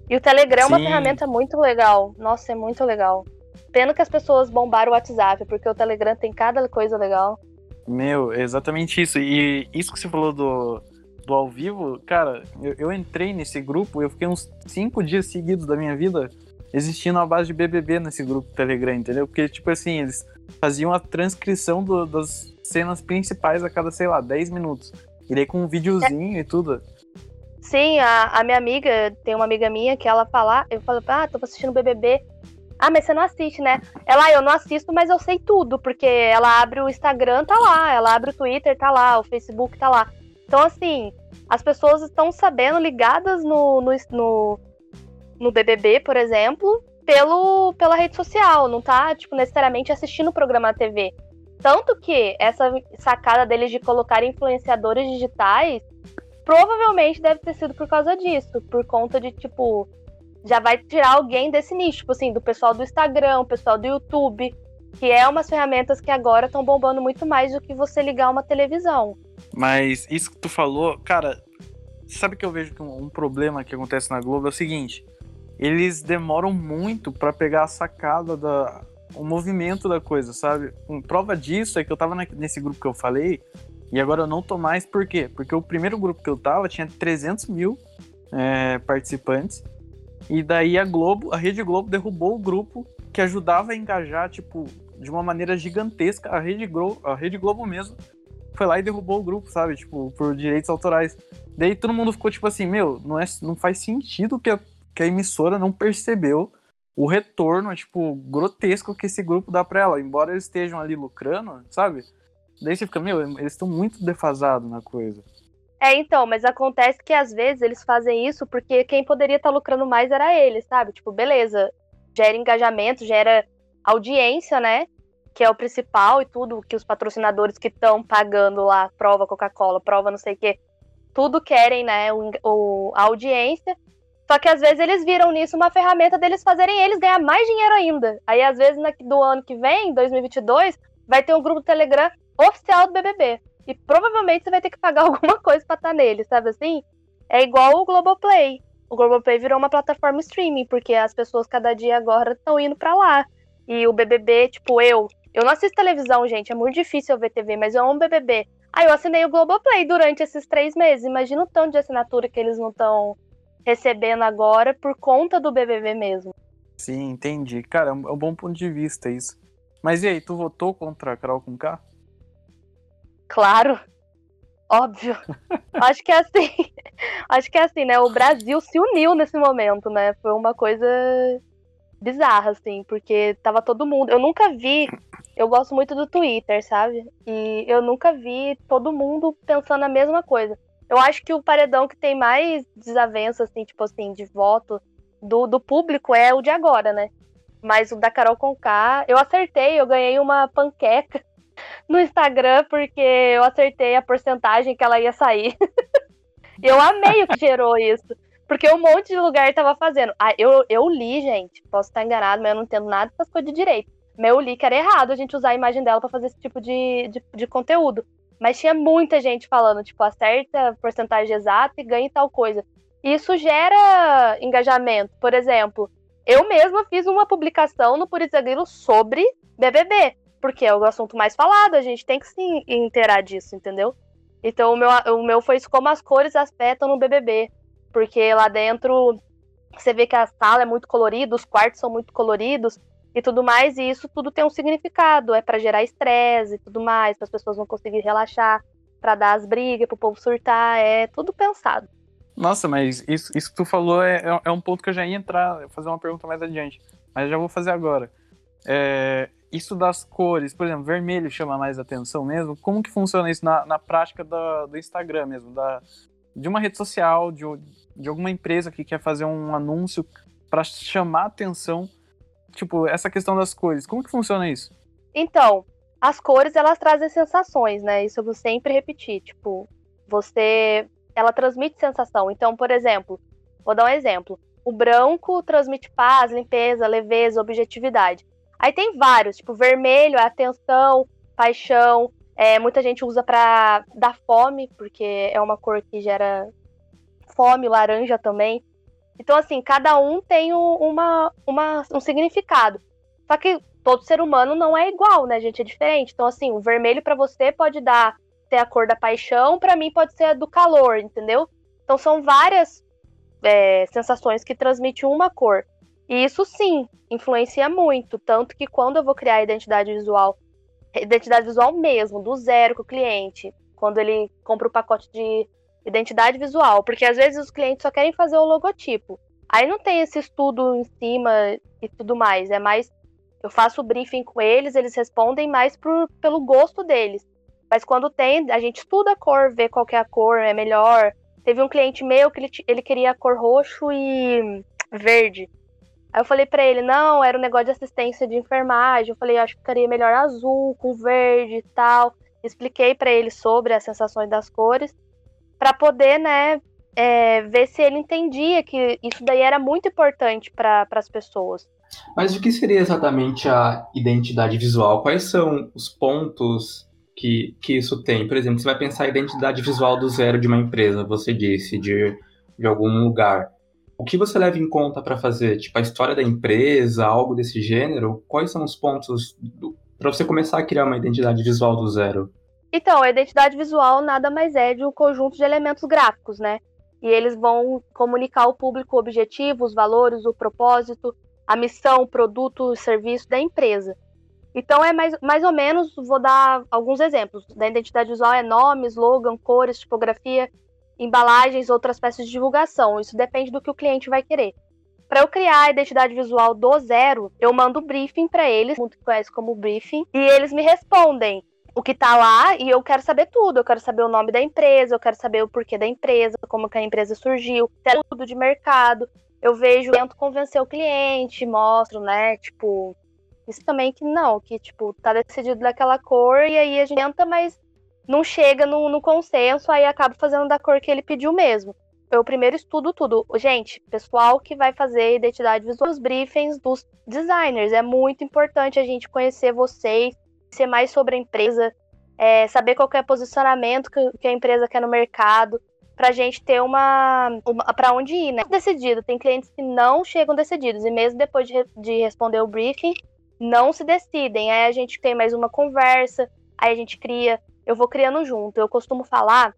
E o Telegram é uma ferramenta muito legal. Nossa, é muito legal. Pena que as pessoas bombaram o WhatsApp, porque o Telegram tem cada coisa legal. Meu, exatamente isso. E isso que você falou do, do ao vivo, cara, eu, eu entrei nesse grupo, eu fiquei uns cinco dias seguidos da minha vida existindo a base de BBB nesse grupo Telegram, entendeu? Porque, tipo assim, eles faziam a transcrição do, das cenas principais a cada, sei lá, 10 minutos. E daí com um videozinho é. e tudo. Sim, a, a, minha amiga, tem uma amiga minha que ela fala, eu falo, ah, tô assistindo BBB. Ah, mas você não assiste, né? Ela, ah, eu não assisto, mas eu sei tudo, porque ela abre o Instagram, tá lá, ela abre o Twitter, tá lá, o Facebook tá lá. Então, assim, as pessoas estão sabendo, ligadas no, no, no no BBB, por exemplo, pelo, pela rede social, não tá, tipo, necessariamente assistindo o programa na TV. Tanto que essa sacada deles de colocar influenciadores digitais provavelmente deve ter sido por causa disso, por conta de, tipo, já vai tirar alguém desse nicho, tipo assim, do pessoal do Instagram, pessoal do YouTube, que é umas ferramentas que agora estão bombando muito mais do que você ligar uma televisão. Mas isso que tu falou, cara, sabe que eu vejo que um problema que acontece na Globo é o seguinte: eles demoram muito para pegar a sacada da o movimento da coisa, sabe? Um, prova disso é que eu tava na, nesse grupo que eu falei e agora eu não tô mais, por quê? Porque o primeiro grupo que eu tava tinha 300 mil é, participantes e daí a Globo, a Rede Globo derrubou o grupo que ajudava a engajar, tipo, de uma maneira gigantesca a Rede Globo, a Rede Globo mesmo foi lá e derrubou o grupo, sabe? Tipo, por direitos autorais. Daí todo mundo ficou tipo assim, meu, não, é, não faz sentido que a que a emissora não percebeu o retorno, tipo, grotesco que esse grupo dá pra ela. Embora eles estejam ali lucrando, sabe? Daí você fica, meu, eles estão muito defasados na coisa. É, então, mas acontece que às vezes eles fazem isso porque quem poderia estar tá lucrando mais era eles, sabe? Tipo, beleza, gera engajamento, gera audiência, né? Que é o principal e tudo, que os patrocinadores que estão pagando lá, prova Coca-Cola, prova não sei o quê, tudo querem, né? O, o, a audiência. Só que às vezes eles viram nisso uma ferramenta deles fazerem eles ganhar mais dinheiro ainda. Aí às vezes do ano que vem, 2022, vai ter um grupo do Telegram oficial do BBB. E provavelmente você vai ter que pagar alguma coisa pra estar nele, sabe assim? É igual o Globoplay. O Globoplay virou uma plataforma streaming, porque as pessoas cada dia agora estão indo para lá. E o BBB, tipo, eu. Eu não assisto televisão, gente, é muito difícil eu ver TV, mas eu amo BBB. Aí eu assinei o Globoplay durante esses três meses. Imagina o tanto de assinatura que eles não estão recebendo agora por conta do BBB mesmo. Sim, entendi. Cara, é um, é um bom ponto de vista isso. Mas e aí, tu votou contra a Carol com K? Claro. Óbvio. acho que é assim. acho que é assim, né? O Brasil se uniu nesse momento, né? Foi uma coisa bizarra, assim, porque tava todo mundo. Eu nunca vi. Eu gosto muito do Twitter, sabe? E eu nunca vi todo mundo pensando a mesma coisa. Eu acho que o paredão que tem mais desavença, assim, tipo assim, de voto do, do público é o de agora, né? Mas o da Carol Conká, eu acertei, eu ganhei uma panqueca no Instagram porque eu acertei a porcentagem que ela ia sair. eu amei o que gerou isso. Porque um monte de lugar tava fazendo. Ah, eu, eu li, gente. Posso estar enganado, mas eu não entendo nada dessas coisas de direito. Mas eu li que era errado a gente usar a imagem dela para fazer esse tipo de, de, de, conteúdo. Mas tinha muita gente falando, tipo, acerta porcentagem exata e ganha tal coisa. Isso gera engajamento. Por exemplo, eu mesma fiz uma publicação no Puriza Grilo sobre BBB. Porque é o assunto mais falado, a gente tem que se inteirar disso, entendeu? Então o meu, o meu foi como as cores afetam no BBB porque lá dentro você vê que a sala é muito colorida, os quartos são muito coloridos e tudo mais, e isso tudo tem um significado, é para gerar estresse e tudo mais, para as pessoas não conseguirem relaxar, para dar as brigas, para o povo surtar, é tudo pensado. Nossa, mas isso, isso que tu falou é, é, é um ponto que eu já ia entrar, fazer uma pergunta mais adiante, mas já vou fazer agora. É, isso das cores, por exemplo, vermelho chama mais atenção mesmo. Como que funciona isso na, na prática do, do Instagram mesmo, da, de uma rede social, de, de alguma empresa que quer fazer um anúncio para chamar atenção, tipo, essa questão das cores. Como que funciona isso? Então, as cores elas trazem sensações, né? Isso eu vou sempre repetir, tipo, você ela transmite sensação. Então, por exemplo, vou dar um exemplo. O branco transmite paz, limpeza, leveza, objetividade. Aí tem vários, tipo, vermelho é atenção, paixão, é, muita gente usa para dar fome, porque é uma cor que gera fome, laranja também. Então, assim, cada um tem uma, uma, um significado. Só que todo ser humano não é igual, né, gente? É diferente. Então, assim, o vermelho para você pode dar ser a cor da paixão, para mim pode ser a do calor, entendeu? Então, são várias é, sensações que transmitem uma cor. E isso sim influencia muito. Tanto que quando eu vou criar a identidade visual identidade visual mesmo, do zero com o cliente, quando ele compra o pacote de identidade visual, porque às vezes os clientes só querem fazer o logotipo. Aí não tem esse estudo em cima e tudo mais, é mais eu faço o briefing com eles, eles respondem mais por, pelo gosto deles. Mas quando tem, a gente estuda a cor, vê qual é a cor é melhor. Teve um cliente meu que ele, ele queria a cor roxo e verde. Aí eu falei para ele, não, era um negócio de assistência de enfermagem. Eu falei, acho que ficaria melhor azul, com verde e tal. Expliquei para ele sobre as sensações das cores, para poder, né, é, ver se ele entendia que isso daí era muito importante para as pessoas. Mas o que seria exatamente a identidade visual? Quais são os pontos que, que isso tem? Por exemplo, você vai pensar a identidade visual do zero de uma empresa, você disse, de, de algum lugar. O que você leva em conta para fazer? Tipo, a história da empresa, algo desse gênero? Quais são os pontos para você começar a criar uma identidade visual do zero? Então, a identidade visual nada mais é de um conjunto de elementos gráficos, né? E eles vão comunicar ao público o objetivo, os valores, o propósito, a missão, o produto, o serviço da empresa. Então é mais, mais ou menos, vou dar alguns exemplos. Da identidade visual é nome, slogan, cores, tipografia, embalagens, outras peças de divulgação. Isso depende do que o cliente vai querer. Para eu criar a identidade visual do zero, eu mando briefing para eles, muito conhece como briefing, e eles me respondem o que tá lá e eu quero saber tudo. Eu quero saber o nome da empresa, eu quero saber o porquê da empresa, como que a empresa surgiu, tudo de mercado. Eu vejo, tento convencer o cliente, mostro, né, tipo, isso também que não, que tipo, tá decidido daquela cor e aí a gente tenta, mas não chega no, no consenso, aí acaba fazendo da cor que ele pediu mesmo. Eu primeiro estudo tudo. Gente, pessoal que vai fazer identidade visual, os briefings dos designers. É muito importante a gente conhecer vocês, ser mais sobre a empresa, é, saber qual é o posicionamento que, que, a empresa quer no mercado, pra gente ter uma. uma para onde ir, né? Decidido. Tem clientes que não chegam decididos, e mesmo depois de, de responder o briefing, não se decidem. Aí a gente tem mais uma conversa, aí a gente cria eu vou criando junto. Eu costumo falar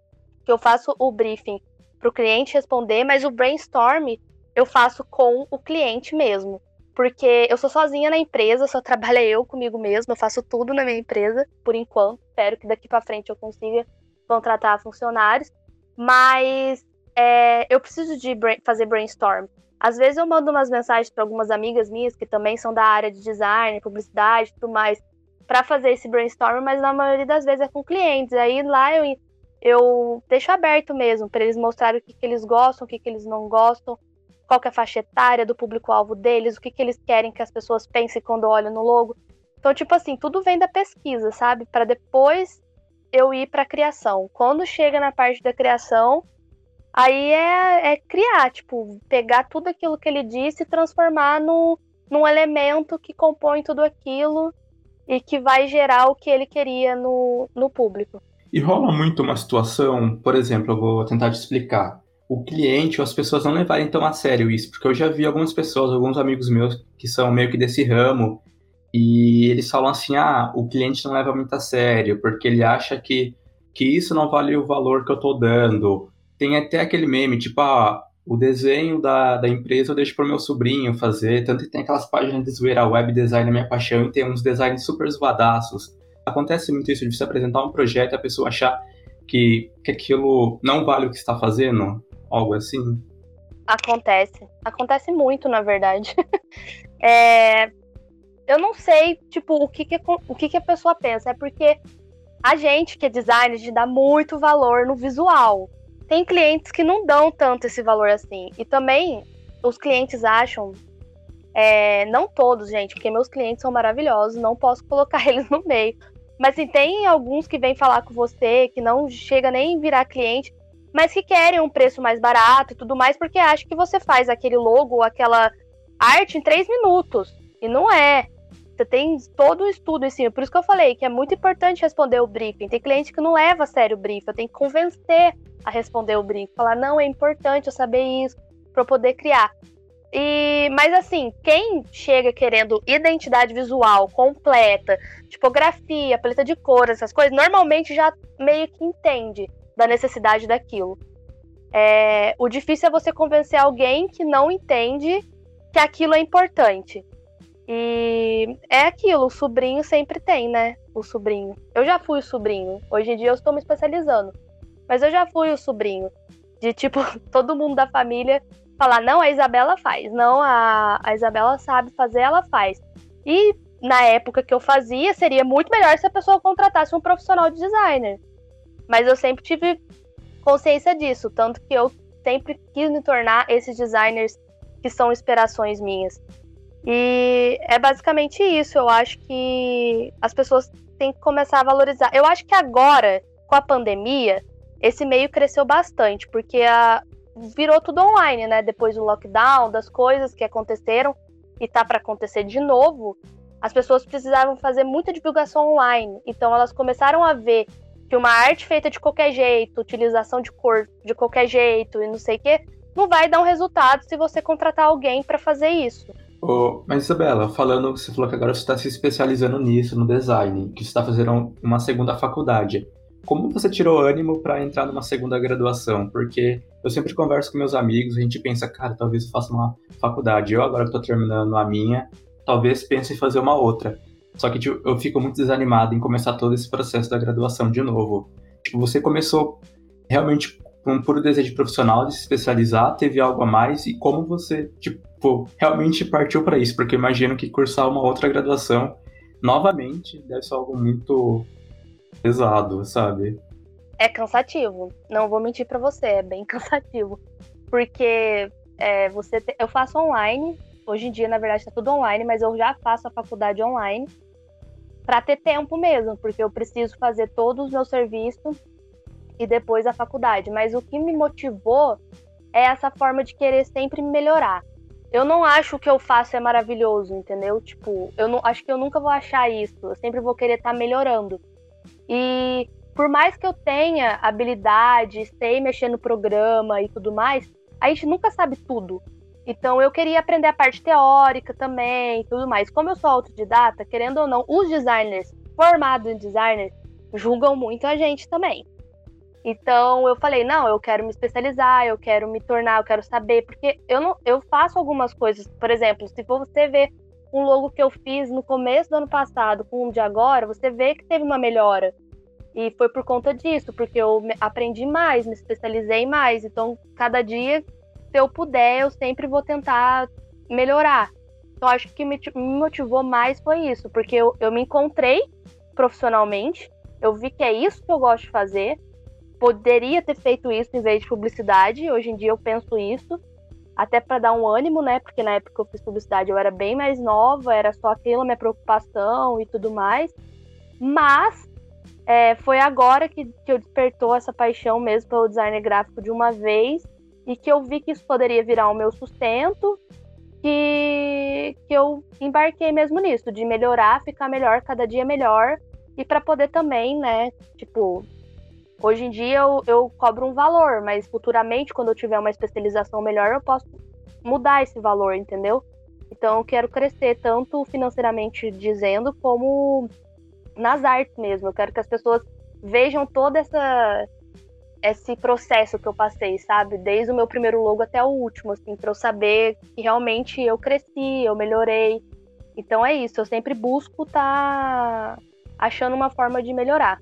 que eu faço o briefing para o cliente responder, mas o brainstorm eu faço com o cliente mesmo. Porque eu sou sozinha na empresa, só trabalho eu comigo mesma, eu faço tudo na minha empresa, por enquanto. Espero que daqui para frente eu consiga contratar funcionários. Mas é, eu preciso de fazer brainstorm. Às vezes eu mando umas mensagens para algumas amigas minhas que também são da área de design, publicidade tudo mais, para fazer esse brainstorm, mas na maioria das vezes é com clientes. Aí lá eu, eu deixo aberto mesmo, para eles mostrarem o que, que eles gostam, o que, que eles não gostam, qual é a faixa etária do público-alvo deles, o que, que eles querem que as pessoas pensem quando olham no logo. Então, tipo assim, tudo vem da pesquisa, sabe? Para depois eu ir para a criação. Quando chega na parte da criação, aí é, é, criar, tipo, pegar tudo aquilo que ele disse e transformar no, num elemento que compõe tudo aquilo e que vai gerar o que ele queria no, no público. E rola muito uma situação, por exemplo, eu vou tentar te explicar o cliente ou as pessoas não levarem tão a sério isso, porque eu já vi algumas pessoas, alguns amigos meus que são meio que desse ramo, e eles falam assim: ah, o cliente não leva muito a sério, porque ele acha que, que isso não vale o valor que eu tô dando. Tem até aquele meme, tipo, ah, o desenho da, da empresa eu deixo pro meu sobrinho fazer, tanto que tem aquelas páginas de zoeira, web design é minha paixão, e tem uns designs super zoadaços. Acontece muito isso de você apresentar um projeto e a pessoa achar que, que aquilo não vale o que está fazendo algo assim? Acontece. Acontece muito, na verdade. é, eu não sei, tipo, o que, que, o que, que a pessoa pensa. É porque a gente que é designer, a gente dá muito valor no visual. Tem clientes que não dão tanto esse valor assim. E também os clientes acham. É, não todos, gente, porque meus clientes são maravilhosos, não posso colocar eles no meio. Mas assim, tem alguns que vêm falar com você, que não chega nem virar cliente, mas que querem um preço mais barato e tudo mais, porque acham que você faz aquele logo, aquela arte em três minutos. E não é. Você tem todo o estudo em cima. Por isso que eu falei que é muito importante responder o briefing. Tem cliente que não leva a sério o briefing. Eu tenho que convencer a responder o briefing. Falar, não, é importante eu saber isso para poder criar. E, mas assim, quem chega querendo identidade visual completa, tipografia, paleta de cores, essas coisas, normalmente já meio que entende da necessidade daquilo. É, o difícil é você convencer alguém que não entende que aquilo é importante. E é aquilo, o sobrinho sempre tem, né? O sobrinho. Eu já fui o sobrinho. Hoje em dia eu estou me especializando. Mas eu já fui o sobrinho. De tipo, todo mundo da família falar: não, a Isabela faz. Não, a, a Isabela sabe fazer, ela faz. E na época que eu fazia, seria muito melhor se a pessoa contratasse um profissional de designer. Mas eu sempre tive consciência disso, tanto que eu sempre quis me tornar esses designers que são inspirações minhas. E é basicamente isso. Eu acho que as pessoas têm que começar a valorizar. Eu acho que agora, com a pandemia, esse meio cresceu bastante, porque a... virou tudo online, né? Depois do lockdown, das coisas que aconteceram e tá para acontecer de novo, as pessoas precisavam fazer muita divulgação online. Então elas começaram a ver que uma arte feita de qualquer jeito, utilização de cor de qualquer jeito e não sei o quê, não vai dar um resultado se você contratar alguém para fazer isso. Oh, mas Isabela, falando, você falou que agora você está se especializando nisso, no design, que você está fazendo uma segunda faculdade. Como você tirou ânimo para entrar numa segunda graduação? Porque eu sempre converso com meus amigos, a gente pensa, cara, talvez eu faça uma faculdade. Eu agora estou terminando a minha, talvez pense em fazer uma outra. Só que tipo, eu fico muito desanimado em começar todo esse processo da graduação de novo. Tipo, você começou realmente com puro desejo profissional de se especializar, teve algo a mais e como você, tipo, realmente partiu para isso? Porque imagino que cursar uma outra graduação novamente deve ser algo muito pesado, sabe? É cansativo. Não vou mentir para você, é bem cansativo. Porque é, você te... eu faço online. Hoje em dia, na verdade, está tudo online, mas eu já faço a faculdade online para ter tempo mesmo, porque eu preciso fazer todos os meus serviços e depois a faculdade. Mas o que me motivou é essa forma de querer sempre melhorar. Eu não acho que eu faço é maravilhoso, entendeu? Tipo, eu não acho que eu nunca vou achar isso. Eu sempre vou querer estar tá melhorando. E por mais que eu tenha habilidade, sei mexer no programa e tudo mais, a gente nunca sabe tudo. Então eu queria aprender a parte teórica também tudo mais. Como eu sou autodidata, querendo ou não, os designers formados em designer julgam muito a gente também. Então eu falei, não, eu quero me especializar, eu quero me tornar, eu quero saber, porque eu não, eu faço algumas coisas, por exemplo, se você ver um logo que eu fiz no começo do ano passado com o de agora, você vê que teve uma melhora. E foi por conta disso, porque eu aprendi mais, me especializei mais. Então, cada dia, se eu puder, eu sempre vou tentar melhorar. Então, acho que me motivou mais foi isso, porque eu, eu me encontrei profissionalmente, eu vi que é isso que eu gosto de fazer. Poderia ter feito isso em vez de publicidade, hoje em dia eu penso isso, até para dar um ânimo, né? Porque na época que eu fiz publicidade eu era bem mais nova, era só aquilo, minha preocupação e tudo mais. Mas é, foi agora que, que eu despertou essa paixão mesmo pelo design gráfico de uma vez e que eu vi que isso poderia virar o meu sustento, que, que eu embarquei mesmo nisso, de melhorar, ficar melhor, cada dia melhor, e para poder também, né, tipo, hoje em dia eu, eu cobro um valor, mas futuramente, quando eu tiver uma especialização melhor, eu posso mudar esse valor, entendeu? Então eu quero crescer tanto financeiramente dizendo, como nas artes mesmo. Eu quero que as pessoas vejam toda essa esse processo que eu passei, sabe? Desde o meu primeiro logo até o último, assim, para eu saber que realmente eu cresci, eu melhorei. Então é isso, eu sempre busco estar tá achando uma forma de melhorar.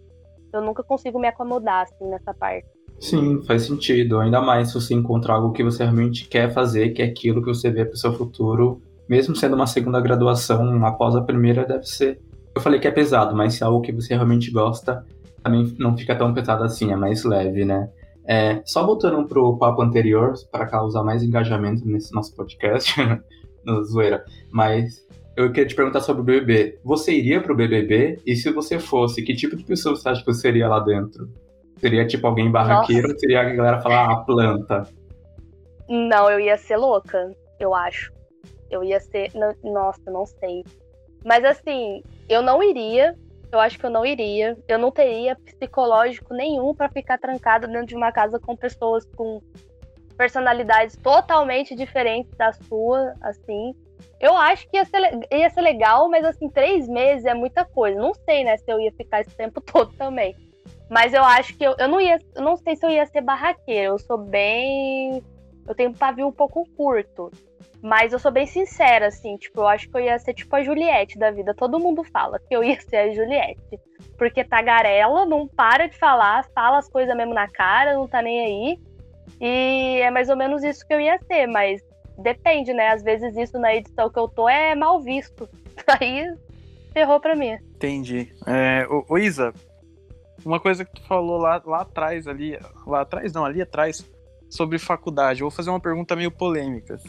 Eu nunca consigo me acomodar assim nessa parte. Sim, faz sentido. Ainda mais se você encontrar algo que você realmente quer fazer, que é aquilo que você vê para o seu futuro, mesmo sendo uma segunda graduação após a primeira, deve ser eu falei que é pesado, mas se é algo que você realmente gosta, também não fica tão pesado assim, é mais leve, né? É, só voltando pro papo anterior, para causar mais engajamento nesse nosso podcast, no zoeira, mas eu queria te perguntar sobre o BBB. Você iria pro BBB? E se você fosse, que tipo de pessoa você acha que você seria lá dentro? Seria tipo alguém barraqueiro ou seria a galera falar, ah, planta? Não, eu ia ser louca, eu acho. Eu ia ser. Nossa, não sei. Mas assim, eu não iria. Eu acho que eu não iria. Eu não teria psicológico nenhum para ficar trancado dentro de uma casa com pessoas com personalidades totalmente diferentes da sua, assim. Eu acho que ia ser, ia ser legal, mas assim, três meses é muita coisa. Não sei, né, se eu ia ficar esse tempo todo também. Mas eu acho que eu, eu não ia. Eu não sei se eu ia ser barraqueira. Eu sou bem. Eu tenho um pavio um pouco curto. Mas eu sou bem sincera, assim, tipo, eu acho que eu ia ser tipo a Juliette da vida. Todo mundo fala que eu ia ser a Juliette. Porque tagarela, não para de falar, fala as coisas mesmo na cara, não tá nem aí. E é mais ou menos isso que eu ia ser, mas depende, né? Às vezes isso na edição que eu tô é mal visto. Aí ferrou pra mim. Entendi. É, ô, ô Isa, uma coisa que tu falou lá, lá atrás, ali. Lá atrás, não, ali atrás, sobre faculdade. Eu vou fazer uma pergunta meio polêmica.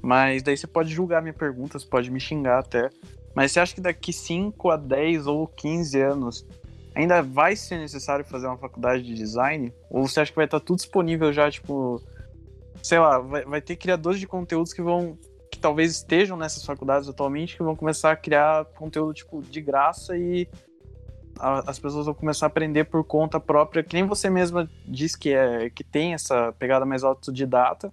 Mas daí você pode julgar minha pergunta, você pode me xingar até. Mas você acha que daqui 5 a 10 ou 15 anos ainda vai ser necessário fazer uma faculdade de design? Ou você acha que vai estar tudo disponível já, tipo, sei lá, vai, vai ter criadores de conteúdos que vão que talvez estejam nessas faculdades atualmente que vão começar a criar conteúdo tipo de graça e a, as pessoas vão começar a aprender por conta própria, que nem você mesma diz que é que tem essa pegada mais autodidata,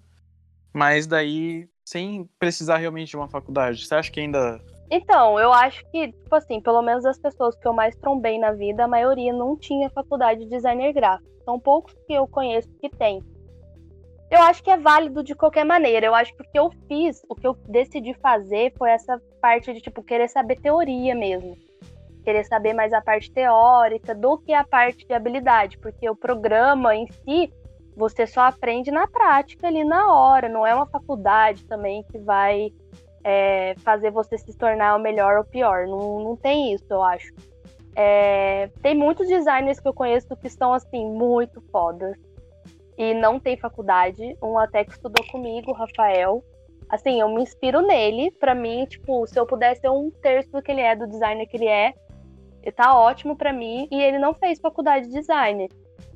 mas daí sem precisar realmente de uma faculdade? Você acha que ainda. Então, eu acho que, tipo assim, pelo menos as pessoas que eu mais trombei na vida, a maioria não tinha faculdade de designer gráfico. São poucos que eu conheço que tem. Eu acho que é válido de qualquer maneira. Eu acho que o que eu fiz, o que eu decidi fazer foi essa parte de, tipo, querer saber teoria mesmo. Querer saber mais a parte teórica do que a parte de habilidade. Porque o programa em si, você só aprende na prática ali na hora, não é uma faculdade também que vai é, fazer você se tornar o melhor ou pior. Não, não tem isso, eu acho. É, tem muitos designers que eu conheço que estão assim, muito fodas. E não tem faculdade. Um até que estudou comigo, Rafael. Assim, eu me inspiro nele. Para mim, tipo, se eu pudesse ser um terço do que ele é, do designer que ele é, tá ótimo para mim. E ele não fez faculdade de design.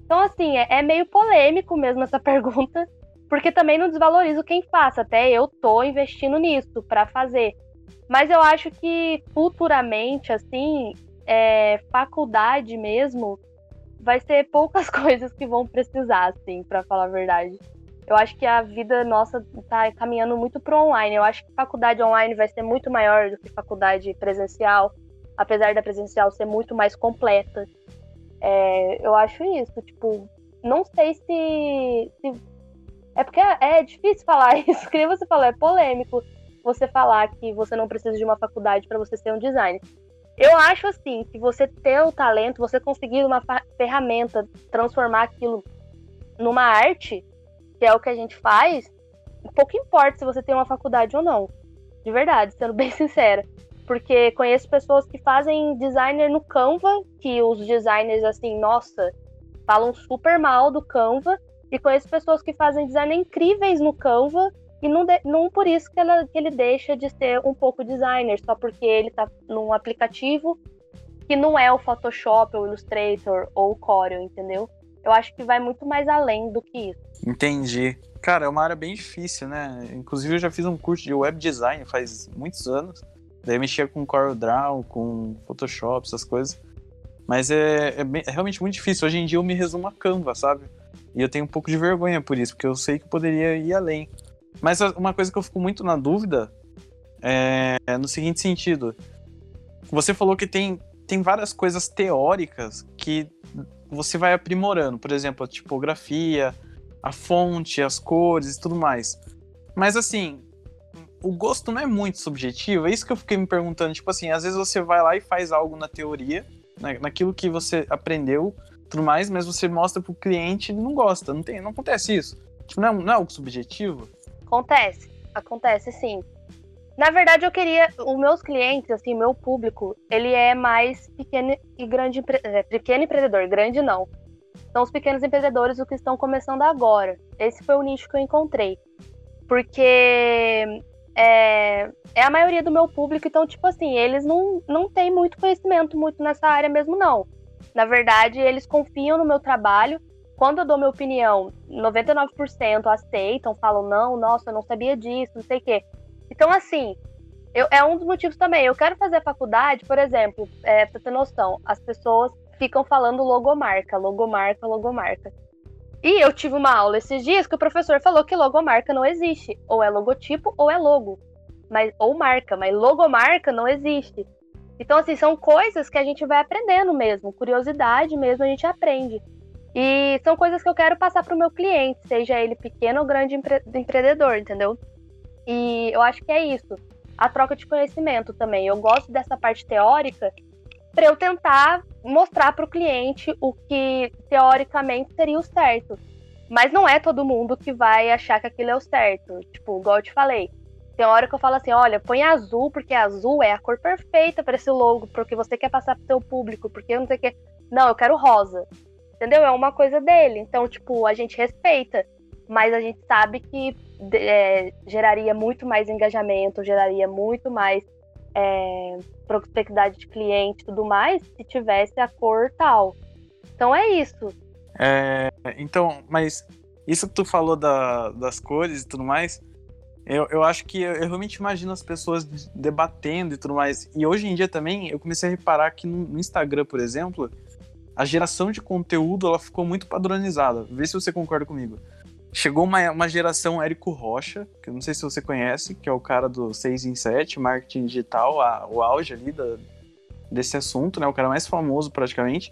Então, assim, é, é meio polêmico mesmo essa pergunta, porque também não desvalorizo quem faça. Até eu tô investindo nisso para fazer. Mas eu acho que futuramente, assim, é, faculdade mesmo, vai ser poucas coisas que vão precisar, assim, para falar a verdade. Eu acho que a vida nossa tá caminhando muito pro online. Eu acho que faculdade online vai ser muito maior do que faculdade presencial, apesar da presencial ser muito mais completa. É, eu acho isso, tipo, não sei se, se... É porque é, é difícil falar isso, que você falou, é polêmico você falar que você não precisa de uma faculdade para você ser um designer. Eu acho assim que você ter o talento, você conseguir uma ferramenta, transformar aquilo numa arte, que é o que a gente faz, pouco importa se você tem uma faculdade ou não. De verdade, sendo bem sincera. Porque conheço pessoas que fazem designer no Canva, que os designers, assim, nossa, falam super mal do Canva. E conheço pessoas que fazem design incríveis no Canva e não, de, não por isso que, ela, que ele deixa de ser um pouco designer, só porque ele tá num aplicativo que não é o Photoshop, o Illustrator ou o Corel, entendeu? Eu acho que vai muito mais além do que isso. Entendi. Cara, é uma área bem difícil, né? Inclusive eu já fiz um curso de web design faz muitos anos. Daí eu mexia com CorelDRAW, com Photoshop, essas coisas. Mas é, é, bem, é, realmente muito difícil. Hoje em dia eu me resumo a Canva, sabe? E eu tenho um pouco de vergonha por isso, porque eu sei que poderia ir além. Mas uma coisa que eu fico muito na dúvida é no seguinte sentido. Você falou que tem, tem várias coisas teóricas que você vai aprimorando. Por exemplo, a tipografia, a fonte, as cores e tudo mais. Mas assim, o gosto não é muito subjetivo. É isso que eu fiquei me perguntando. Tipo assim, às vezes você vai lá e faz algo na teoria, naquilo que você aprendeu, tudo mais, mas você mostra pro cliente e não gosta. Não, tem, não acontece isso. Tipo, não é, não é algo subjetivo? Acontece, acontece sim. Na verdade, eu queria. Os meus clientes, assim, meu público, ele é mais pequeno e grande. É, pequeno empreendedor, grande não. São os pequenos empreendedores os que estão começando agora. Esse foi o nicho que eu encontrei. Porque é, é a maioria do meu público, então, tipo assim, eles não, não têm muito conhecimento muito nessa área mesmo, não. Na verdade, eles confiam no meu trabalho quando eu dou minha opinião, 99% aceitam, falam, não, nossa, eu não sabia disso, não sei o quê. Então, assim, eu, é um dos motivos também. Eu quero fazer a faculdade, por exemplo, é, pra ter noção, as pessoas ficam falando logomarca, logomarca, logomarca. E eu tive uma aula esses dias que o professor falou que logomarca não existe. Ou é logotipo ou é logo. Mas, ou marca, mas logomarca não existe. Então, assim, são coisas que a gente vai aprendendo mesmo. Curiosidade mesmo a gente aprende. E são coisas que eu quero passar para o meu cliente, seja ele pequeno ou grande empre empreendedor, entendeu? E eu acho que é isso. A troca de conhecimento também. Eu gosto dessa parte teórica para eu tentar mostrar para o cliente o que teoricamente seria o certo. Mas não é todo mundo que vai achar que aquilo é o certo. Tipo, igual eu te falei. Tem hora que eu falo assim, olha, põe azul, porque azul é a cor perfeita para esse logo, porque você quer passar pro seu público, porque eu não sei o que. Não, eu quero rosa entendeu? É uma coisa dele. Então, tipo, a gente respeita, mas a gente sabe que é, geraria muito mais engajamento, geraria muito mais é, prospectividade de cliente e tudo mais se tivesse a cor tal. Então é isso. É, então, mas isso que tu falou da, das cores e tudo mais, eu, eu acho que eu, eu, realmente imagino as pessoas debatendo e tudo mais. E hoje em dia também, eu comecei a reparar que no, no Instagram, por exemplo, a geração de conteúdo ela ficou muito padronizada. Vê se você concorda comigo. Chegou uma, uma geração Érico Rocha, que eu não sei se você conhece, que é o cara do 6 em 7, marketing digital, a, o auge ali da, desse assunto, né? O cara mais famoso praticamente.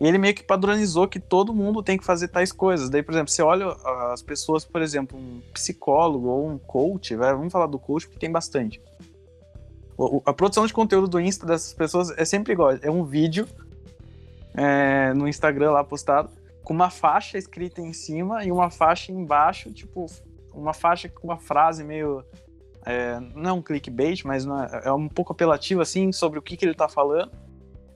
E ele meio que padronizou que todo mundo tem que fazer tais coisas. Daí, por exemplo, você olha as pessoas, por exemplo, um psicólogo ou um coach, vai, vamos falar do coach porque tem bastante. O, a produção de conteúdo do Insta dessas pessoas é sempre igual. É um vídeo é, no Instagram lá postado, com uma faixa escrita em cima e uma faixa embaixo, tipo, uma faixa com uma frase meio. É, não é um clickbait, mas é, é, um pouco apelativo, assim, sobre o que, que ele tá falando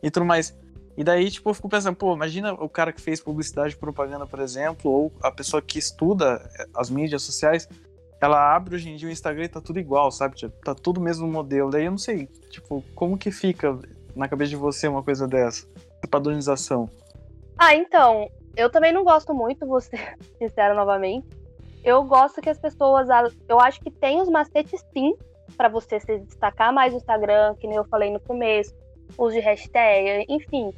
e tudo mais. E daí, tipo, eu fico pensando, pô, imagina o cara que fez publicidade e propaganda, por exemplo, ou a pessoa que estuda as mídias sociais, ela abre hoje em dia o Instagram e tá tudo igual, sabe? Tipo, tá tudo mesmo modelo. Daí eu não sei, tipo, como que fica na cabeça de você uma coisa dessa? padronização? Ah, então, eu também não gosto muito, vou ser sincera novamente. Eu gosto que as pessoas. Eu acho que tem os macetes sim, para você se destacar mais no Instagram, que nem eu falei no começo, uso de hashtag, enfim.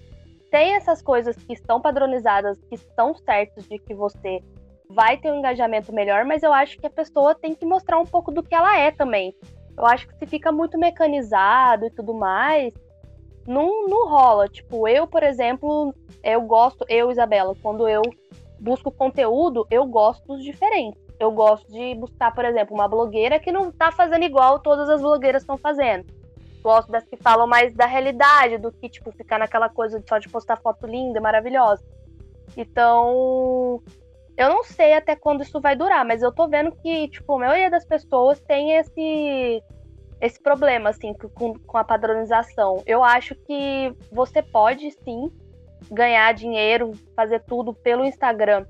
Tem essas coisas que estão padronizadas, que estão certos de que você vai ter um engajamento melhor, mas eu acho que a pessoa tem que mostrar um pouco do que ela é também. Eu acho que se fica muito mecanizado e tudo mais, não, rola. Tipo, eu, por exemplo, eu gosto, eu, Isabela, quando eu busco conteúdo, eu gosto dos diferentes. Eu gosto de buscar, por exemplo, uma blogueira que não tá fazendo igual todas as blogueiras estão fazendo. Gosto das que falam mais da realidade, do que, tipo, ficar naquela coisa só de postar foto linda, maravilhosa. Então, eu não sei até quando isso vai durar, mas eu tô vendo que, tipo, a maioria das pessoas tem esse esse problema, assim, com, com a padronização. Eu acho que você pode, sim, ganhar dinheiro, fazer tudo pelo Instagram,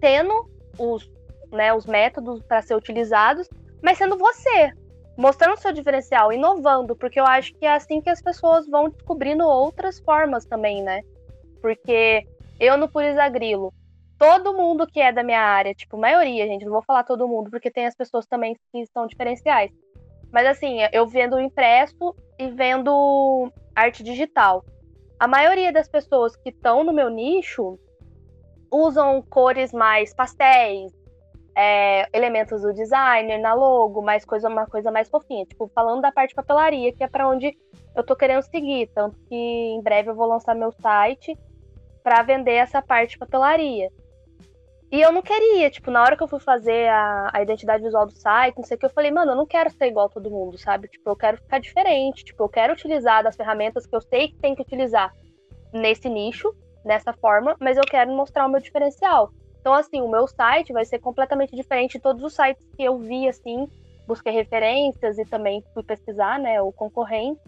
tendo os, né, os métodos para ser utilizados, mas sendo você, mostrando seu diferencial, inovando, porque eu acho que é assim que as pessoas vão descobrindo outras formas também, né? Porque eu no Purisa Grilo, todo mundo que é da minha área, tipo, maioria, gente, não vou falar todo mundo, porque tem as pessoas também que são diferenciais. Mas assim, eu vendo impresso e vendo arte digital. A maioria das pessoas que estão no meu nicho usam cores mais pastéis, é, elementos do designer na logo, mais coisa, uma coisa mais fofinha. Tipo, falando da parte de papelaria, que é para onde eu tô querendo seguir. Tanto que em breve eu vou lançar meu site para vender essa parte de papelaria. E eu não queria, tipo, na hora que eu fui fazer a, a identidade visual do site, não sei o que, eu falei, mano, eu não quero ser igual a todo mundo, sabe? Tipo, eu quero ficar diferente, tipo, eu quero utilizar das ferramentas que eu sei que tem que utilizar nesse nicho, dessa forma, mas eu quero mostrar o meu diferencial. Então, assim, o meu site vai ser completamente diferente de todos os sites que eu vi, assim, busquei referências e também fui pesquisar, né, o concorrente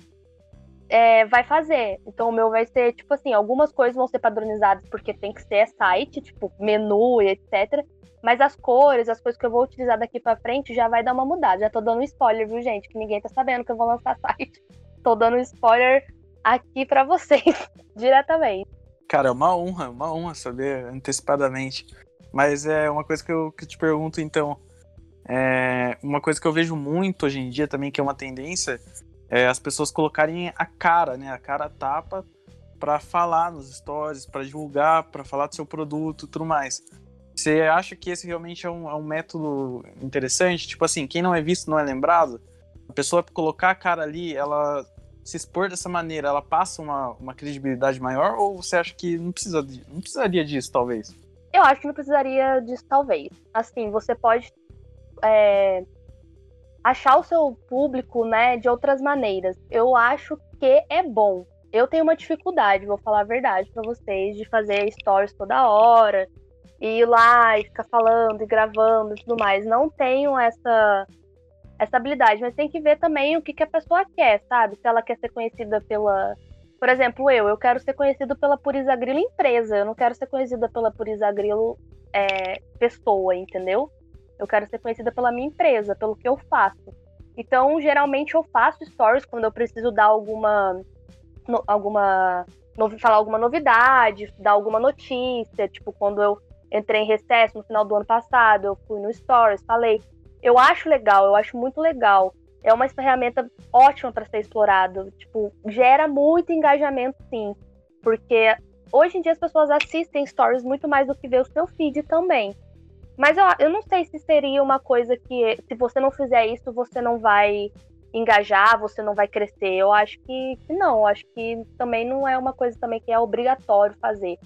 é, vai fazer. Então o meu vai ser, tipo assim, algumas coisas vão ser padronizadas porque tem que ser site, tipo, menu e etc. Mas as cores, as coisas que eu vou utilizar daqui para frente já vai dar uma mudada. Já tô dando um spoiler, viu, gente? Que ninguém tá sabendo que eu vou lançar site. Tô dando um spoiler aqui para vocês, diretamente. Cara, é uma honra, uma honra saber antecipadamente. Mas é uma coisa que eu, que te pergunto, então. É uma coisa que eu vejo muito hoje em dia também, que é uma tendência, é, as pessoas colocarem a cara, né? A cara tapa para falar nos stories, para divulgar, para falar do seu produto, tudo mais. Você acha que esse realmente é um, é um, método interessante? Tipo assim, quem não é visto não é lembrado. A pessoa colocar a cara ali, ela se expor dessa maneira, ela passa uma, uma credibilidade maior? Ou você acha que não, precisa não precisaria disso, talvez? Eu acho que não precisaria disso, talvez. Assim, você pode é, achar o seu público, né, de outras maneiras. Eu acho que é bom. Eu tenho uma dificuldade, vou falar a verdade para vocês, de fazer stories toda hora, e ir lá e ficar falando e gravando e tudo mais. Não tenho essa essa habilidade, mas tem que ver também o que, que a pessoa quer, sabe? Se ela quer ser conhecida pela. Por exemplo, eu, eu quero ser conhecido pela Purisa Grilo empresa, eu não quero ser conhecida pela Purisa Grilo é, pessoa, entendeu? Eu quero ser conhecida pela minha empresa, pelo que eu faço. Então, geralmente eu faço stories quando eu preciso dar alguma no, alguma no, falar alguma novidade, dar alguma notícia, tipo quando eu entrei em recesso no final do ano passado, eu fui no stories, falei. Eu acho legal, eu acho muito legal. É uma ferramenta ótima para ser explorado, tipo, gera muito engajamento sim, porque hoje em dia as pessoas assistem stories muito mais do que ver o seu feed também. Mas eu, eu não sei se seria uma coisa que, se você não fizer isso, você não vai engajar, você não vai crescer. Eu acho que, que não, eu acho que também não é uma coisa também que é obrigatório fazer.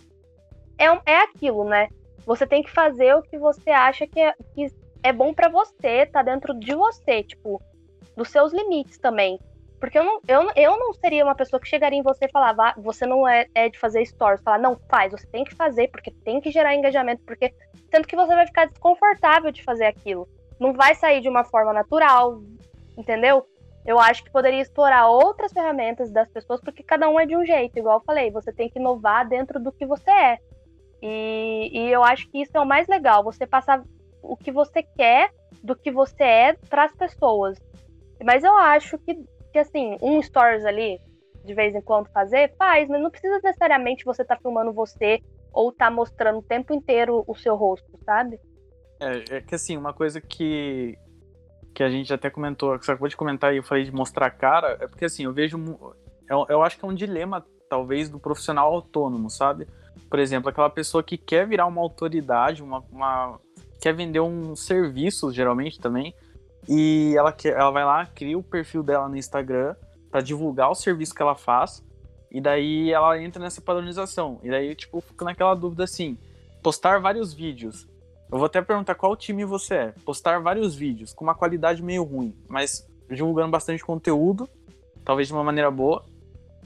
É, é aquilo, né? Você tem que fazer o que você acha que é, que é bom para você, tá dentro de você, tipo, dos seus limites também. Porque eu não, eu, eu não seria uma pessoa que chegaria em você e falava, você não é, é de fazer stories. Falar, não, faz, você tem que fazer, porque tem que gerar engajamento, porque sendo que você vai ficar desconfortável de fazer aquilo. Não vai sair de uma forma natural, entendeu? Eu acho que poderia explorar outras ferramentas das pessoas, porque cada um é de um jeito, igual eu falei, você tem que inovar dentro do que você é. E, e eu acho que isso é o mais legal, você passar o que você quer do que você é para as pessoas. Mas eu acho que que assim, um stories ali, de vez em quando fazer, faz, mas não precisa necessariamente você estar tá filmando você ou tá mostrando o tempo inteiro o seu rosto, sabe? É, é que assim, uma coisa que, que a gente até comentou, que você acabou de comentar e eu falei de mostrar a cara, é porque assim, eu vejo. Eu, eu acho que é um dilema, talvez, do profissional autônomo, sabe? Por exemplo, aquela pessoa que quer virar uma autoridade, uma, uma quer vender um serviço, geralmente também, e ela, ela vai lá, cria o perfil dela no Instagram para divulgar o serviço que ela faz. E daí ela entra nessa padronização. E daí, tipo, fica naquela dúvida assim: postar vários vídeos. Eu vou até perguntar qual time você é. Postar vários vídeos com uma qualidade meio ruim, mas divulgando bastante conteúdo, talvez de uma maneira boa,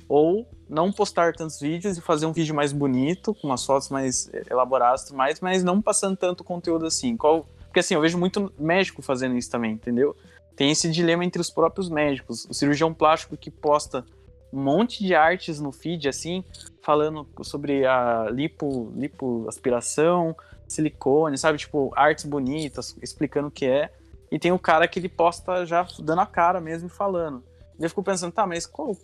ou não postar tantos vídeos e fazer um vídeo mais bonito, com umas fotos mais elaboradas e mais, mas não passando tanto conteúdo assim. Qual... Porque assim, eu vejo muito médico fazendo isso também, entendeu? Tem esse dilema entre os próprios médicos. O cirurgião plástico que posta um monte de artes no feed, assim, falando sobre a lipo, lipoaspiração, silicone, sabe? Tipo, artes bonitas, explicando o que é. E tem o cara que ele posta já dando a cara mesmo e falando. Eu fico pensando, tá, mas qual,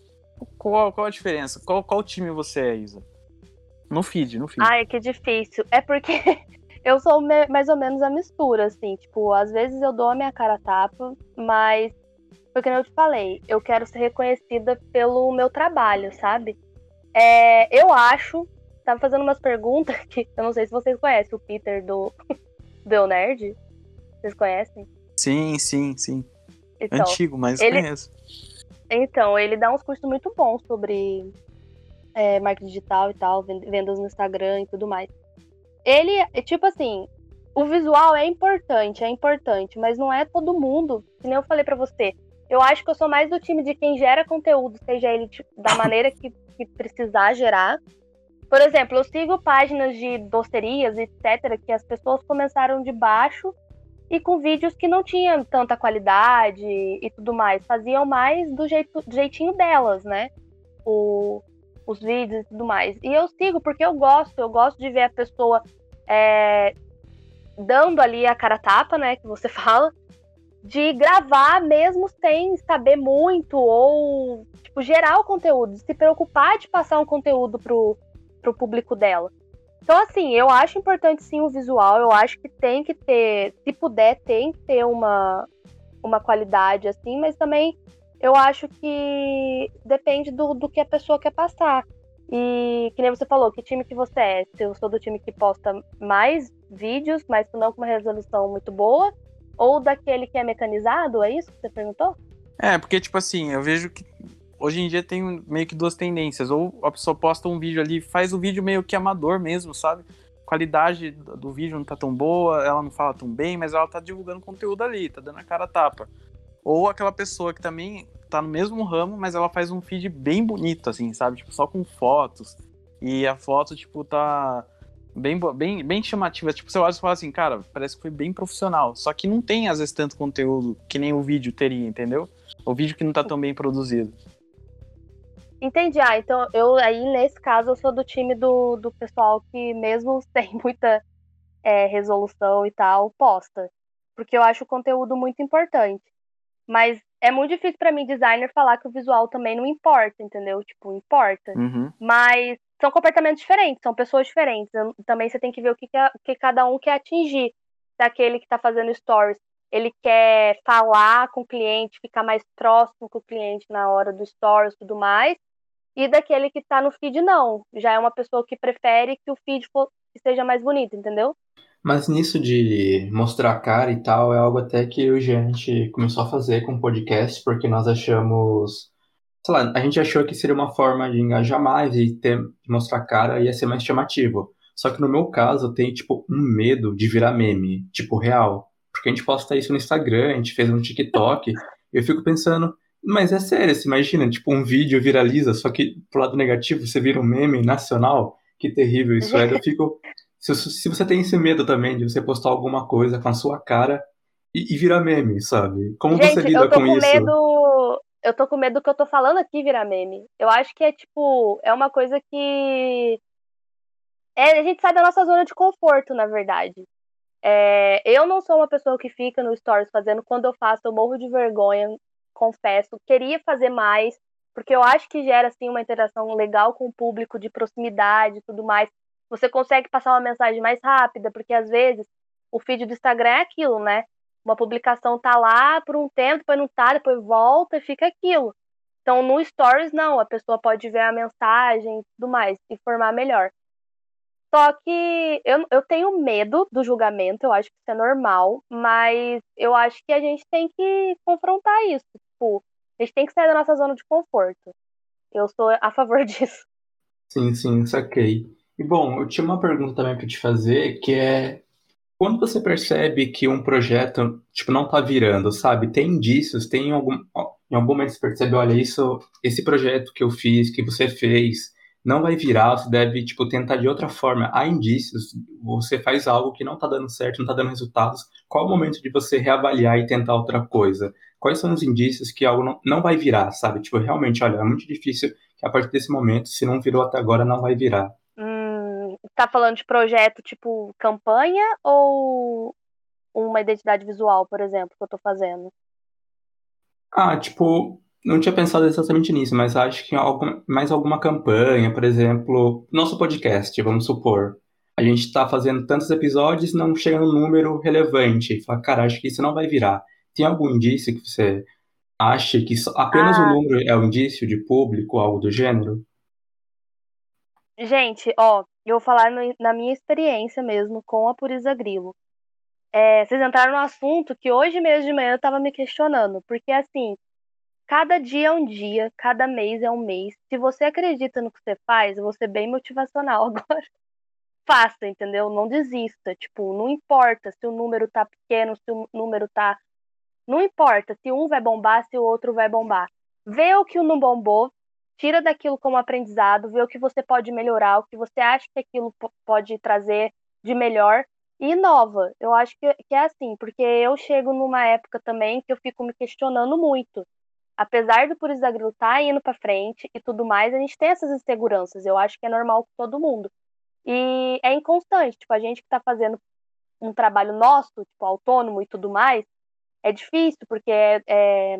qual, qual a diferença? Qual, qual time você é, Isa? No feed, no feed. Ai, que difícil. É porque eu sou mais ou menos a mistura, assim. Tipo, às vezes eu dou a minha cara tapa, mas porque eu te falei, eu quero ser reconhecida pelo meu trabalho, sabe? É, eu acho, tava fazendo umas perguntas que eu não sei se vocês conhecem o Peter do do Nerd. Vocês conhecem? Sim, sim, sim. Então, Antigo, mas ele, conheço. Então, ele dá uns cursos muito bons sobre é, marketing digital e tal, vendas no Instagram e tudo mais. Ele, tipo assim, o visual é importante, é importante, mas não é todo mundo, que nem eu falei para você. Eu acho que eu sou mais do time de quem gera conteúdo, seja ele tipo, da maneira que, que precisar gerar. Por exemplo, eu sigo páginas de docerias, etc., que as pessoas começaram de baixo e com vídeos que não tinham tanta qualidade e tudo mais. Faziam mais do, jeito, do jeitinho delas, né? O, os vídeos e tudo mais. E eu sigo porque eu gosto, eu gosto de ver a pessoa é, dando ali a cara tapa, né? Que você fala, de gravar mesmo sem saber muito ou tipo, gerar o conteúdo, se preocupar de passar um conteúdo pro, pro público dela. Então, assim, eu acho importante sim o visual, eu acho que tem que ter, se puder, tem que ter uma, uma qualidade assim, mas também eu acho que depende do, do que a pessoa quer passar. E que nem você falou, que time que você é? Se eu sou do time que posta mais vídeos, mas não com uma resolução muito boa, ou daquele que é mecanizado? É isso que você perguntou? É, porque, tipo assim, eu vejo que hoje em dia tem meio que duas tendências. Ou a pessoa posta um vídeo ali, faz o vídeo meio que amador mesmo, sabe? qualidade do vídeo não tá tão boa, ela não fala tão bem, mas ela tá divulgando conteúdo ali, tá dando a cara a tapa. Ou aquela pessoa que também tá no mesmo ramo, mas ela faz um feed bem bonito, assim, sabe? Tipo, só com fotos. E a foto, tipo, tá bem, bem, bem chamativa. Tipo, você olha e fala assim, cara, parece que foi bem profissional. Só que não tem, às vezes, tanto conteúdo que nem o vídeo teria, entendeu? O vídeo que não tá tão bem produzido. Entendi. Ah, então eu aí, nesse caso, eu sou do time do, do pessoal que, mesmo sem muita é, resolução e tal, posta. Porque eu acho o conteúdo muito importante. Mas é muito difícil para mim, designer, falar que o visual também não importa, entendeu? Tipo, importa. Uhum. Mas são comportamentos diferentes, são pessoas diferentes. Também você tem que ver o que, que, que cada um quer atingir. Daquele que está fazendo stories, ele quer falar com o cliente, ficar mais próximo com o cliente na hora do stories e tudo mais. E daquele que está no feed, não. Já é uma pessoa que prefere que o feed for, que seja mais bonito, entendeu? Mas nisso de mostrar a cara e tal, é algo até que o gente começou a fazer com o podcast, porque nós achamos sei lá, a gente achou que seria uma forma de engajar mais e ter, mostrar cara ia ser mais chamativo. Só que no meu caso, eu tenho, tipo, um medo de virar meme, tipo, real. Porque a gente posta isso no Instagram, a gente fez um TikTok, e eu fico pensando, mas é sério, você imagina, tipo, um vídeo viraliza, só que pro lado negativo você vira um meme nacional? Que terrível isso é. Eu fico. Se, se você tem esse medo também de você postar alguma coisa com a sua cara e, e virar meme, sabe? Como gente, você lida eu tô com, com isso? Medo eu tô com medo do que eu tô falando aqui virar meme. Eu acho que é tipo, é uma coisa que. É, a gente sai da nossa zona de conforto, na verdade. É, eu não sou uma pessoa que fica no Stories fazendo. Quando eu faço, eu morro de vergonha, confesso. Queria fazer mais, porque eu acho que gera assim, uma interação legal com o público, de proximidade e tudo mais. Você consegue passar uma mensagem mais rápida, porque às vezes o feed do Instagram é aquilo, né? Uma publicação tá lá por um tempo, depois não tá, depois volta e fica aquilo. Então, no Stories, não, a pessoa pode ver a mensagem e tudo mais, informar melhor. Só que eu, eu tenho medo do julgamento, eu acho que isso é normal, mas eu acho que a gente tem que confrontar isso. Tipo, a gente tem que sair da nossa zona de conforto. Eu sou a favor disso. Sim, sim, saquei. E bom, eu tinha uma pergunta também para te fazer, que é quando você percebe que um projeto, tipo, não tá virando, sabe? Tem indícios, tem algum, em algum momento você percebe, olha, isso, esse projeto que eu fiz, que você fez, não vai virar, você deve, tipo, tentar de outra forma. Há indícios, você faz algo que não tá dando certo, não tá dando resultados. Qual o momento de você reavaliar e tentar outra coisa? Quais são os indícios que algo não, não vai virar, sabe? Tipo, realmente, olha, é muito difícil que a partir desse momento, se não virou até agora, não vai virar. Tá falando de projeto tipo campanha ou uma identidade visual, por exemplo, que eu tô fazendo? Ah, tipo, não tinha pensado exatamente nisso, mas acho que mais alguma campanha, por exemplo, nosso podcast, vamos supor. A gente está fazendo tantos episódios não chega num número relevante. Fala, cara, acho que isso não vai virar. Tem algum indício que você acha que apenas ah. o número é o indício de público, algo do gênero? Gente, ó, eu vou falar no, na minha experiência mesmo com a Purisa Grilo. É, vocês entraram no assunto que hoje mesmo de manhã eu tava me questionando, porque assim, cada dia é um dia, cada mês é um mês. Se você acredita no que você faz, eu vou ser bem motivacional agora. Faça, entendeu? Não desista. Tipo, não importa se o número tá pequeno, se o número tá. Não importa se um vai bombar, se o outro vai bombar. Vê o que não bombou, tira daquilo como aprendizado, vê o que você pode melhorar, o que você acha que aquilo pode trazer de melhor e inova. Eu acho que, que é assim, porque eu chego numa época também que eu fico me questionando muito. Apesar do Puris estar tá indo para frente e tudo mais, a gente tem essas inseguranças. Eu acho que é normal com todo mundo. E é inconstante. Tipo, a gente que está fazendo um trabalho nosso, tipo, autônomo e tudo mais, é difícil, porque é, é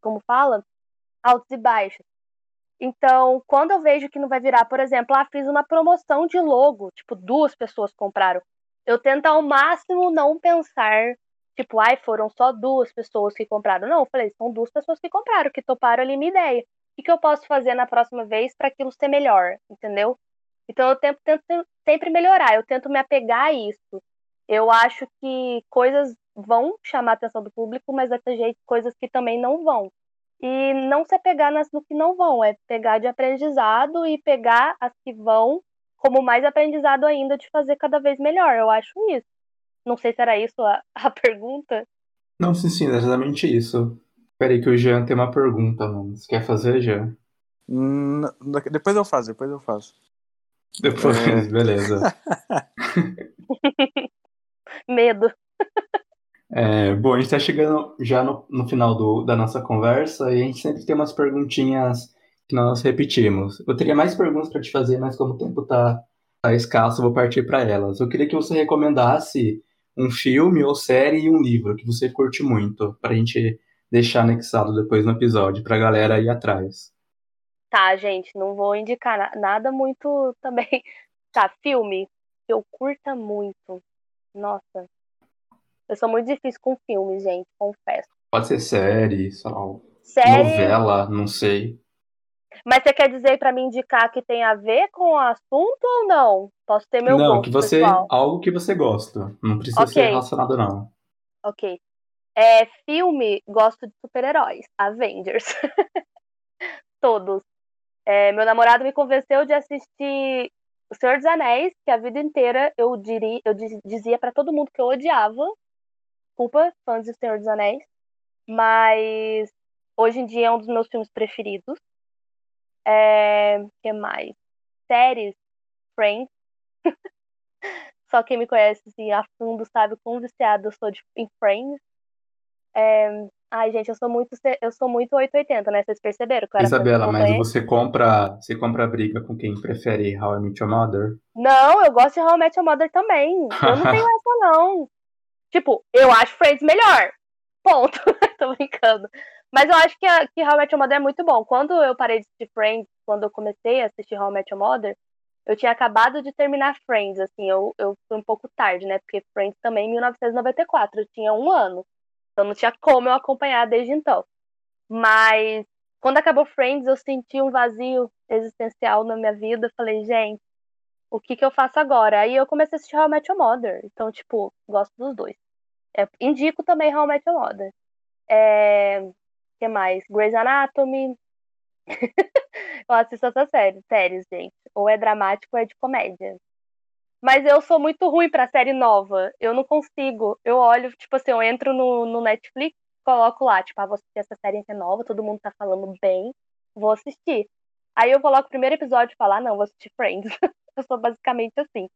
como fala, altos e baixos. Então, quando eu vejo que não vai virar, por exemplo, ah, fiz uma promoção de logo, tipo, duas pessoas compraram. Eu tento ao máximo não pensar, tipo, ai, foram só duas pessoas que compraram. Não, eu falei, são duas pessoas que compraram, que toparam ali minha ideia. O que eu posso fazer na próxima vez para aquilo ser melhor, entendeu? Então eu tento, tento sempre melhorar, eu tento me apegar a isso. Eu acho que coisas vão chamar a atenção do público, mas ter jeito, coisas que também não vão e não se apegar nas no que não vão, é pegar de aprendizado e pegar as que vão como mais aprendizado ainda de fazer cada vez melhor. Eu acho isso. Não sei se era isso a, a pergunta. Não, sim, sim, é exatamente isso. Peraí que o Jean tem uma pergunta, mano. Você quer fazer, Jean? Hum, depois eu faço, depois eu faço. Depois, é... beleza. Medo. É, bom, a gente está chegando já no, no final do, da nossa conversa e a gente sempre tem umas perguntinhas que nós repetimos. Eu teria mais perguntas para te fazer, mas como o tempo está tá escasso, eu vou partir para elas. Eu queria que você recomendasse um filme ou série e um livro que você curte muito, para a gente deixar anexado depois no episódio, para a galera ir atrás. Tá, gente, não vou indicar nada muito também. Tá, filme que eu curta muito. Nossa, eu sou muito difícil com filmes, gente, confesso. Pode ser série, sei lá, série... novela, não sei. Mas você quer dizer para mim indicar que tem a ver com o assunto ou não? Posso ter meu Não, gosto, que você pessoal. algo que você gosta. Não precisa okay. ser relacionado não. OK. É, filme, gosto de super-heróis, Avengers. Todos. É, meu namorado me convenceu de assistir O Senhor dos Anéis, que a vida inteira eu, diria, eu dizia para todo mundo que eu odiava, desculpa, fãs de Senhor dos Anéis, mas hoje em dia é um dos meus filmes preferidos. É, que mais? Séries, Friends. Só quem me conhece assim, a fundo sabe quão viciado eu sou de, em Friends. É, ai, gente, eu sou muito eu sou muito 880, né? Vocês perceberam? Que Isabela, mas você compra, você compra briga com quem prefere How I Met Your Mother? Não, eu gosto de How I Met Your Mother também. Eu não tenho essa não. Tipo, eu acho Friends melhor. Ponto. Tô brincando. Mas eu acho que, a, que How I Met Your Mother é muito bom. Quando eu parei de assistir Friends, quando eu comecei a assistir How I Met Your Mother, eu tinha acabado de terminar Friends, assim, eu, eu fui um pouco tarde, né? Porque Friends também em 1994, eu tinha um ano. Então não tinha como eu acompanhar desde então. Mas quando acabou Friends, eu senti um vazio existencial na minha vida. Eu falei, gente, o que que eu faço agora? Aí eu comecei a assistir How I Met Your Mother. Então, tipo, gosto dos dois. É, indico também How I Met Your Mother. É, que mais? Grey's Anatomy. eu assisto essas séries, séries, gente. Ou é dramático ou é de comédia. Mas eu sou muito ruim pra série nova. Eu não consigo. Eu olho, tipo assim, eu entro no, no Netflix, coloco lá, tipo, ah, vou assistir essa série que é nova, todo mundo tá falando bem, vou assistir. Aí eu coloco o primeiro episódio e falo, ah, não, vou assistir Friends. eu sou basicamente assim.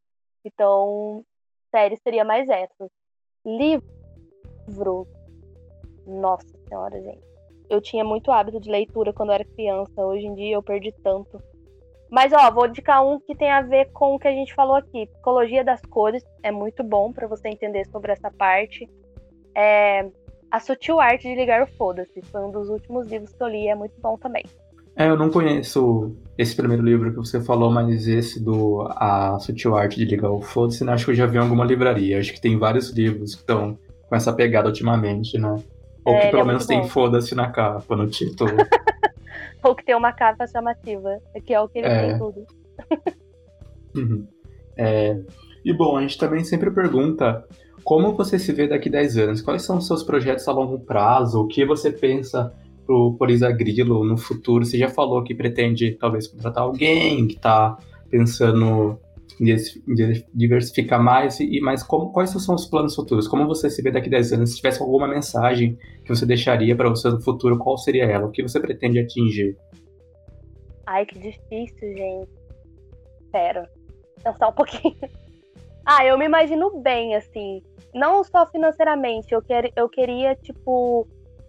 Então, série seria mais essa. Livro. Nossa senhora, gente. Eu tinha muito hábito de leitura quando eu era criança. Hoje em dia eu perdi tanto. Mas, ó, vou indicar um que tem a ver com o que a gente falou aqui. Psicologia das cores é muito bom para você entender sobre essa parte. É... A Sutil Arte de Ligar o Foda-se. Foi um dos últimos livros que eu li é muito bom também. É, eu não conheço esse primeiro livro que você falou, mas esse do A Sutil Arte de Ligar o Foda-se, né? acho que eu já vi em alguma livraria. Acho que tem vários livros que estão com essa pegada ultimamente, né? Ou que é, pelo é menos tem foda-se na capa, no título. Ou que tem uma capa chamativa, que é o que ele é. tem tudo. uhum. é, e bom, a gente também sempre pergunta como você se vê daqui a 10 anos? Quais são os seus projetos a longo prazo? O que você pensa pro Polisa Grilo no futuro? Você já falou que pretende talvez contratar alguém que está pensando diversificar mais e mais como quais são os planos futuros? Como você se vê daqui a 10 anos? Se tivesse alguma mensagem que você deixaria para você no futuro, qual seria ela? O que você pretende atingir? Ai, que difícil, gente. Pera, pensar um pouquinho. Ah, eu me imagino bem, assim. Não só financeiramente, eu, quer, eu queria, tipo,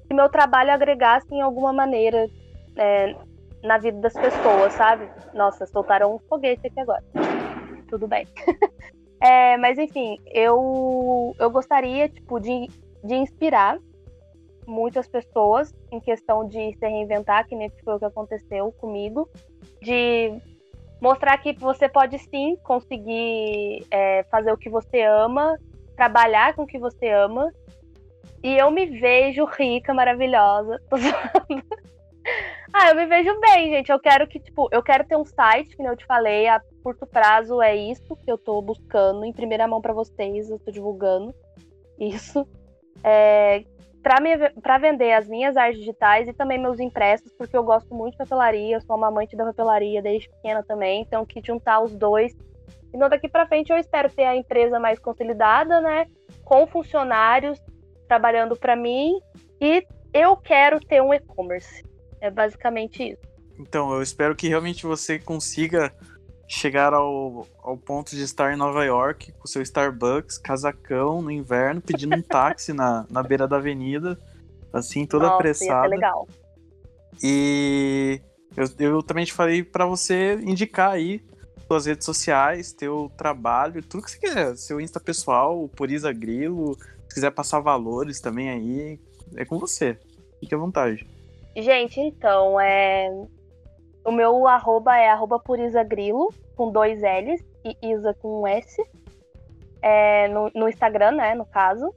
que meu trabalho agregasse em alguma maneira é, na vida das pessoas, sabe? Nossa, soltaram um foguete aqui agora tudo bem. é, mas enfim, eu, eu gostaria tipo, de, de inspirar muitas pessoas em questão de se reinventar, que nem foi o que aconteceu comigo, de mostrar que você pode sim conseguir é, fazer o que você ama, trabalhar com o que você ama. E eu me vejo rica, maravilhosa. Ah, eu me vejo bem, gente. Eu quero que, tipo, eu quero ter um site, que eu te falei, a curto prazo é isso que eu tô buscando em primeira mão para vocês, eu tô divulgando isso. É, para vender as minhas artes digitais e também meus impressos, porque eu gosto muito de papelaria, eu sou uma amante da papelaria desde pequena também, então que juntar os dois. Então daqui para frente eu espero ter a empresa mais consolidada, né, com funcionários trabalhando para mim e eu quero ter um e-commerce. É basicamente isso. Então, eu espero que realmente você consiga chegar ao, ao ponto de estar em Nova York com seu Starbucks, casacão no inverno, pedindo um táxi na, na beira da avenida, assim, toda Nossa, apressada. Ia legal. E eu, eu também te falei para você indicar aí suas redes sociais, teu trabalho, tudo que você quiser, seu Insta pessoal, por Isa Grilo, quiser passar valores também aí, é com você. Fique à vontade. Gente, então, é... o meu arroba é arroba purisagrilo, com dois L's e Isa com um S. É, no, no, Instagram, né, no caso.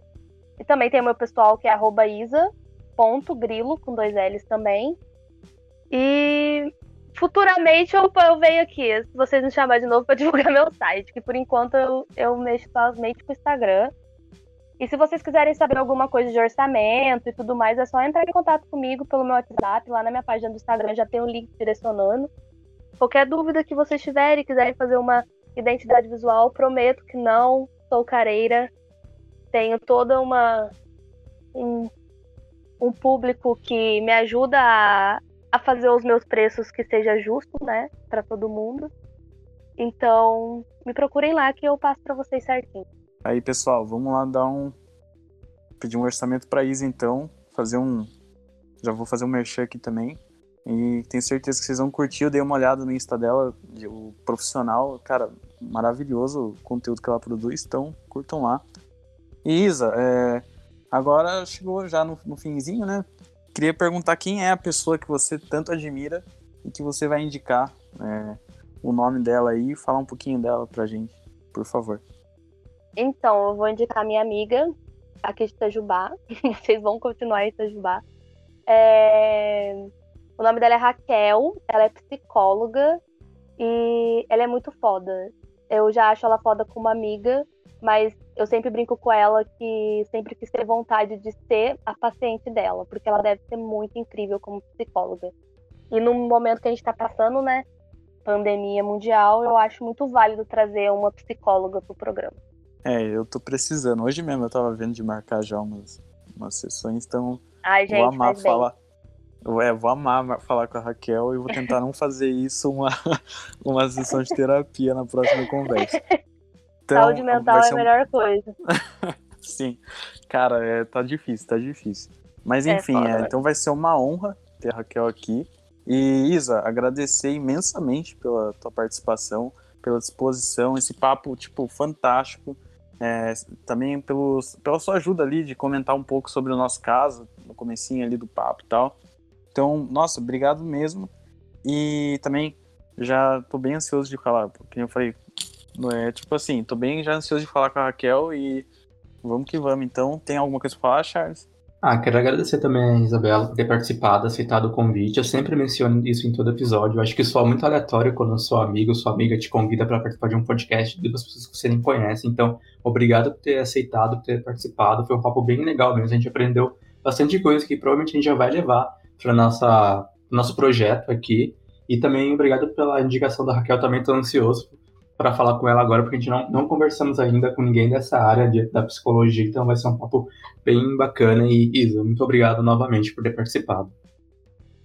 E também tem o meu pessoal que é arroba isa.grilo, com dois L's também. E futuramente eu, eu venho aqui, se vocês me chamarem de novo, para divulgar meu site, que por enquanto eu, eu mexo somente com o Instagram. E se vocês quiserem saber alguma coisa de orçamento e tudo mais, é só entrar em contato comigo pelo meu WhatsApp. Lá na minha página do Instagram já tem um link direcionando. Qualquer dúvida que vocês tiverem, quiserem fazer uma identidade visual, prometo que não sou careira. Tenho toda uma. Um, um público que me ajuda a, a fazer os meus preços que seja justo, né, para todo mundo. Então, me procurem lá que eu passo para vocês certinho. Aí, pessoal, vamos lá dar um. Pedir um orçamento para Isa, então. Fazer um. Já vou fazer um merchan aqui também. E tenho certeza que vocês vão curtir. Eu dei uma olhada no Insta dela, o profissional. Cara, maravilhoso o conteúdo que ela produz. Então, curtam lá. E Isa, é... agora chegou já no, no finzinho, né? Queria perguntar quem é a pessoa que você tanto admira e que você vai indicar é, o nome dela aí e falar um pouquinho dela pra gente, por favor. Então, eu vou indicar minha amiga aqui de Itajubá. Vocês vão continuar em Itajubá. É... O nome dela é Raquel, ela é psicóloga e ela é muito foda. Eu já acho ela foda como amiga, mas eu sempre brinco com ela que sempre quis ter vontade de ser a paciente dela, porque ela deve ser muito incrível como psicóloga. E no momento que a gente está passando, né, pandemia mundial, eu acho muito válido trazer uma psicóloga pro programa. É, eu tô precisando. Hoje mesmo eu tava vendo de marcar já umas, umas sessões, então Ai, gente, vou amar falar. É, vou amar falar com a Raquel e vou tentar não fazer isso uma, uma sessão de terapia na próxima conversa. Então, Saúde mental é a melhor coisa. Sim. Cara, é, tá difícil, tá difícil. Mas é enfim, é, então vai ser uma honra ter a Raquel aqui. E Isa, agradecer imensamente pela tua participação, pela disposição, esse papo, tipo, fantástico. É, também pelos, pela sua ajuda ali de comentar um pouco sobre o nosso caso, no comecinho ali do papo e tal. Então, nossa, obrigado mesmo. E também já tô bem ansioso de falar, porque eu falei, é tipo assim, tô bem já ansioso de falar com a Raquel e vamos que vamos. Então, tem alguma coisa pra falar, Charles? Ah, quero agradecer também a Isabela por ter participado, aceitado o convite. Eu sempre menciono isso em todo episódio. Eu acho que isso é muito aleatório quando o seu amigo, sua amiga te convida para participar de um podcast de duas pessoas que você nem conhece. Então, obrigado por ter aceitado, por ter participado. Foi um papo bem legal mesmo. A gente aprendeu bastante coisa que provavelmente a gente já vai levar para nossa nosso projeto aqui. E também obrigado pela indicação da Raquel. Também estou ansioso para falar com ela agora, porque a gente não, não conversamos ainda com ninguém dessa área de, da psicologia, então vai ser um papo bem bacana. E Isa, muito obrigado novamente por ter participado.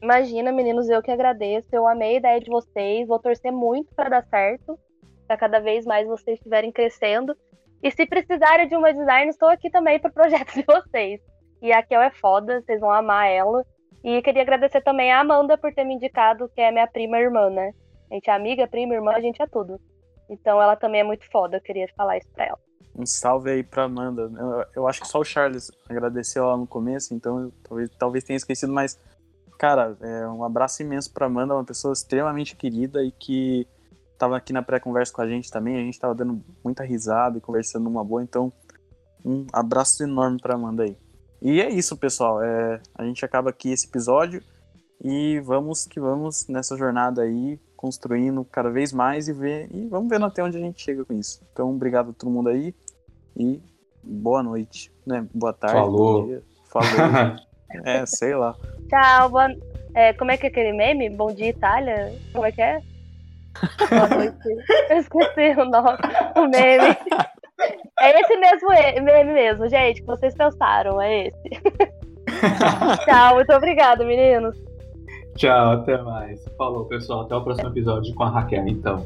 Imagina, meninos, eu que agradeço. Eu amei a ideia de vocês. Vou torcer muito para dar certo, para cada vez mais vocês estiverem crescendo. E se precisarem de uma design, estou aqui também para o projeto de vocês. E a Kel é foda, vocês vão amar ela. E queria agradecer também a Amanda por ter me indicado, que é minha prima irmã, né? A gente é amiga, prima, irmã, a gente é tudo. Então ela também é muito foda, eu queria falar isso pra ela. Um salve aí pra Amanda. Eu, eu acho que só o Charles agradeceu ela no começo, então talvez, talvez tenha esquecido, mas, cara, é um abraço imenso pra Amanda, uma pessoa extremamente querida e que tava aqui na pré-conversa com a gente também. A gente tava dando muita risada e conversando numa boa, então um abraço enorme pra Amanda aí. E é isso, pessoal. É, a gente acaba aqui esse episódio e vamos que vamos nessa jornada aí construindo cada vez mais e ver e vamos vendo até onde a gente chega com isso. Então, obrigado a todo mundo aí e boa noite, né? Boa tarde. Falou. Dia. Falou. é, sei lá. Tchau. Boa... É, como é que é aquele meme? Bom dia, Itália? Como é que é? Boa noite. Eu esqueci o nome, o meme. É esse mesmo meme mesmo, gente, que vocês pensaram, é esse. Tchau, muito obrigada, meninos. Tchau, até mais. Falou, pessoal. Até o próximo episódio com a Raquel, então.